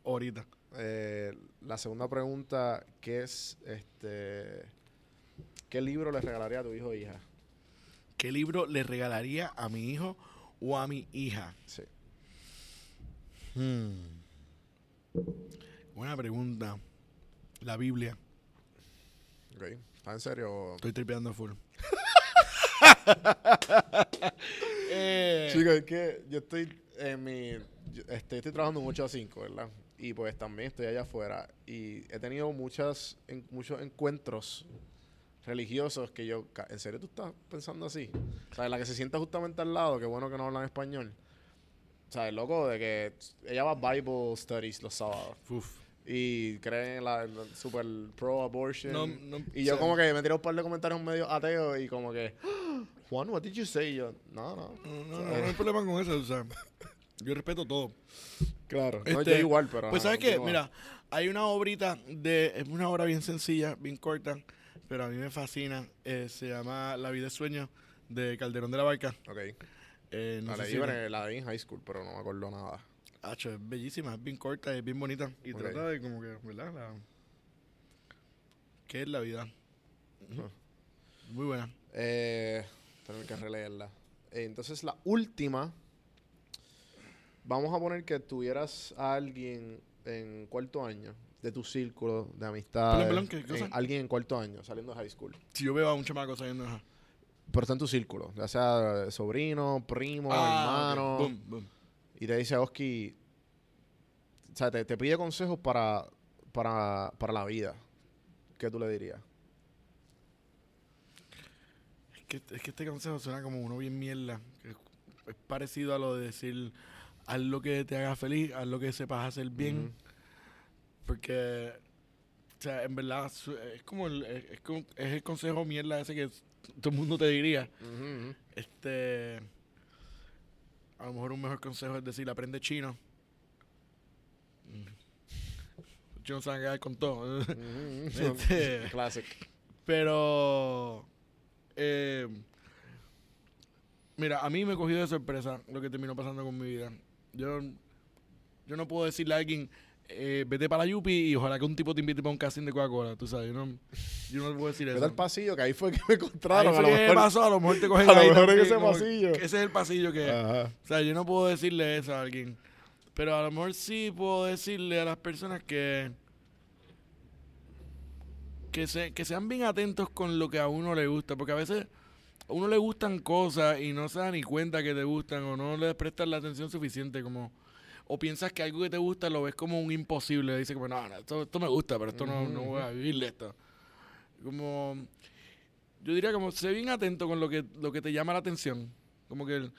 ahorita. Eh, la segunda pregunta, ¿qué es este qué libro le regalaría a tu hijo o hija? ¿Qué libro le regalaría a mi hijo o a mi hija? Sí. Hmm. Buena pregunta. La Biblia. Ok. ¿Está en serio? Estoy tripeando full. eh, Chicos, es que yo estoy en mi yo- este, estoy trabajando mucho a 5, ¿verdad? Y pues también estoy allá afuera y he tenido muchas en- muchos encuentros religiosos que yo, ca- ¿en serio tú estás pensando así? O sea, la que se sienta justamente al lado, qué bueno que no hablan español. O sea, el loco de que ella va a Bible Studies los sábados Uf. Y cree en la, en la super pro abortion. No, no, y yo como que me tiré un par de comentarios medio ateos y como que, Juan, what did you say? Y yo, no, no. No, no, no, no hay problema con eso. O sea, yo respeto todo. Claro. No, Este, yo igual, pero. Pues ajá, sabes qué, continúa. mira, hay una obrita de, es una obra bien sencilla, bien corta, pero a mí me fascina. eh, se llama La vida es sueño de Calderón de la Barca. Ok. Eh, no la, sé leí si en la- en high school, pero no me acuerdo nada. Acho, es bellísima, es bien corta, es bien bonita. Y trata de como que, ¿verdad? La- ¿Qué es la vida? Ah. Muy buena. Eh, tengo que releerla. Eh, entonces, la última. Vamos a poner que tuvieras a alguien en cuarto año de tu círculo de amistad. Perdón, perdón, ¿qué cosa? alguien en cuarto año, saliendo de high school. Si yo veo a un chamaco saliendo ajá. Pero está en tu círculo, ya sea sobrino, primo, Ah, hermano. Boom, boom. Y te dice, Oski, o sea, te, te pide consejos para, para, para la vida. ¿Qué tú le dirías? Es que, es que este consejo suena como uno bien mierda. es, es parecido a lo de decir, haz lo que te haga feliz, haz lo que sepas hacer bien. Porque, o sea, en verdad, es como el, es, es el consejo mierda ese que todo el mundo te diría. Este, a lo mejor un mejor consejo es decir, aprende chino. Mm. Chino se van a quedar con todo. Este- Classic. Pero, eh, mira, a mí me cogió de sorpresa lo que terminó pasando con mi vida. Yo, yo no puedo decirle a alguien, eh, vete para la Yupi y ojalá que un tipo te invite para un casting de Coca-Cola, tú sabes. Yo no, yo no le puedo decir Vete eso. al pasillo, que ahí fue que me Ahí encontraron. fue a lo que mejor. pasó, a lo mejor te cogen a lo ahí mejor en también, ese como pasillo. Ese es el pasillo que... Ajá. O sea, yo no puedo decirle eso a alguien. Pero a lo mejor sí puedo decirle a las personas que. Que, se, que sean bien atentos con lo que a uno le gusta. Porque a veces a uno le gustan cosas y no se da ni cuenta que te gustan o no le prestas la atención suficiente. como O piensas que algo que te gusta lo ves como un imposible. Dices como, no, no, esto, esto me gusta, pero esto no, no voy a vivir de esto. Como. Yo diría como, sé bien atento con lo que, lo que te llama la atención. Como que el-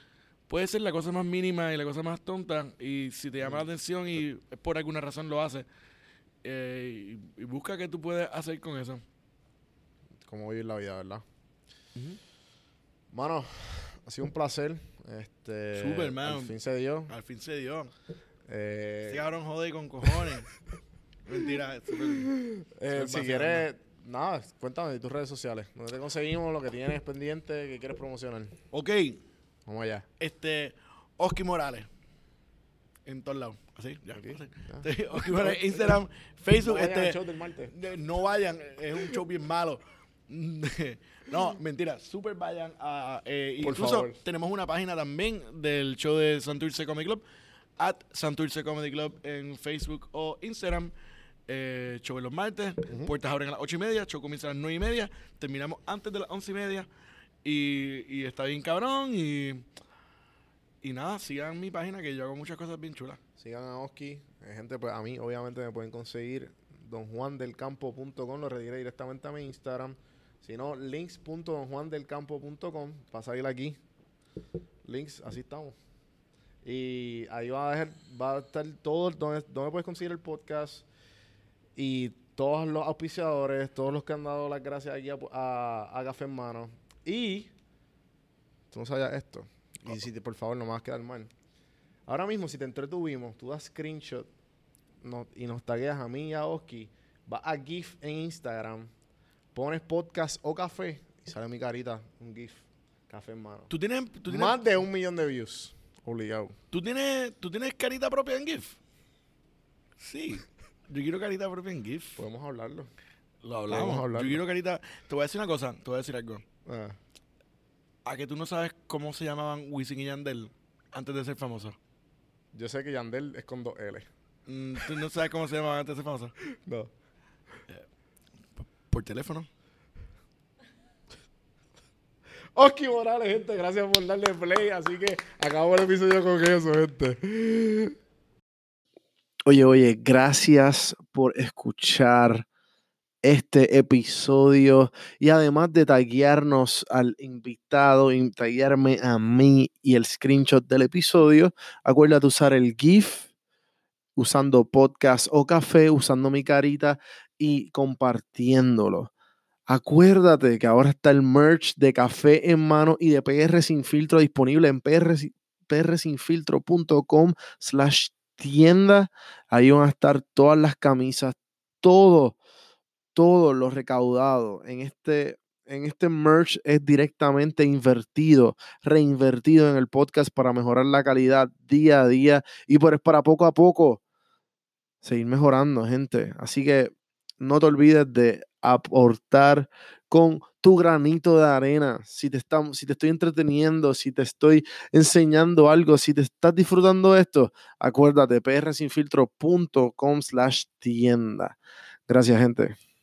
puede ser la cosa más mínima y la cosa más tonta. Y si te llama la atención y por alguna razón lo haces, eh, y, y busca qué tú puedes hacer con eso. Cómo vivir la vida, ¿verdad? Mano, ha sido un placer. Este, Súper, mano. Al fin se dio. Al fin se dio. Eh, Este cabrón jode con cojones. Mentira. es súper- eh, si quieres, nada, cuéntame de tus redes sociales. ¿Dónde te conseguimos? Lo que tienes pendiente, que quieres promocionar. Ok, Vamos allá. este, Oski Morales. En todos lados. Así, ya. Ok, así. ya. Sí, Oski Morales, Instagram, Facebook. No vayan al este, show del martes. no vayan, es un show bien malo. No, mentira, super vayan a... eh, Por incluso favor. tenemos una página también del show de Santurce Comedy Club, at Santurce Comedy Club en Facebook o Instagram. Eh, show en los martes, puertas abren a las 8 y media, show comienza a las 9 y media, terminamos antes de las 11 y media y, y está bien cabrón y, y nada, sigan mi página que yo hago muchas cosas bien chulas. Sigan a Oski. Eh, gente, pues a mí obviamente me pueden conseguir donjuandelcampo.com, lo rediré directamente a mi Instagram. Si no, links.donjuandelcampo.com para salir aquí. Links, así estamos. Y ahí va a, dejar, va a estar todo donde, puedes conseguir el podcast y todos los auspiciadores, todos los que han dado las gracias aquí a, a, a. Y tú no sabías esto. Y si te, por favor, no me vas a quedar mal. Ahora mismo, si te entretuvimos, tú das screenshot y nos tagueas a mí y a Oski, vas a GIF en Instagram, pones podcast o café y sale mi carita, un GIF, café en mano. ¿Tú tienes, tú tienes, Más de un millón de views. Obligado. ¿tú tienes, ¿tú tienes carita propia en GIF? Sí. Yo quiero carita propia en GIF. Podemos hablarlo. Lo hablamos. hablarlo. Yo quiero carita. Te voy a decir una cosa. Te voy a decir algo. Ah, ¿A que tú no sabes cómo se llamaban Wisin y Yandel antes de ser famosos? yo sé que Yandel es con dos L. Mm, ¿Tú no sabes cómo se llamaban antes de ser famosos? No. Por teléfono. Oski Morales, gente, gracias por darle play. Así que acabamos el episodio con eso, gente. Oye, oye, gracias por escuchar este episodio y además de taguearnos al invitado y taguearme a mí y el screenshot del episodio, acuérdate usar el GIF usando podcast o café, usando mi carita y compartiéndolo. Acuérdate que ahora está el merch de café en mano y de PR sin filtro disponible en PR, prsinfiltro.com slash tienda. Ahí van a estar todas las camisas, todo, todo lo recaudado en este, en este merch es directamente invertido, reinvertido en el podcast para mejorar la calidad día a día y por, para poco a poco seguir mejorando, gente. Así que no te olvides de aportar con tu granito de arena. Si te, estamos, si te estoy entreteniendo, si te estoy enseñando algo, si te estás disfrutando esto, acuérdate, prsinfiltro.com slash tienda. Gracias, gente.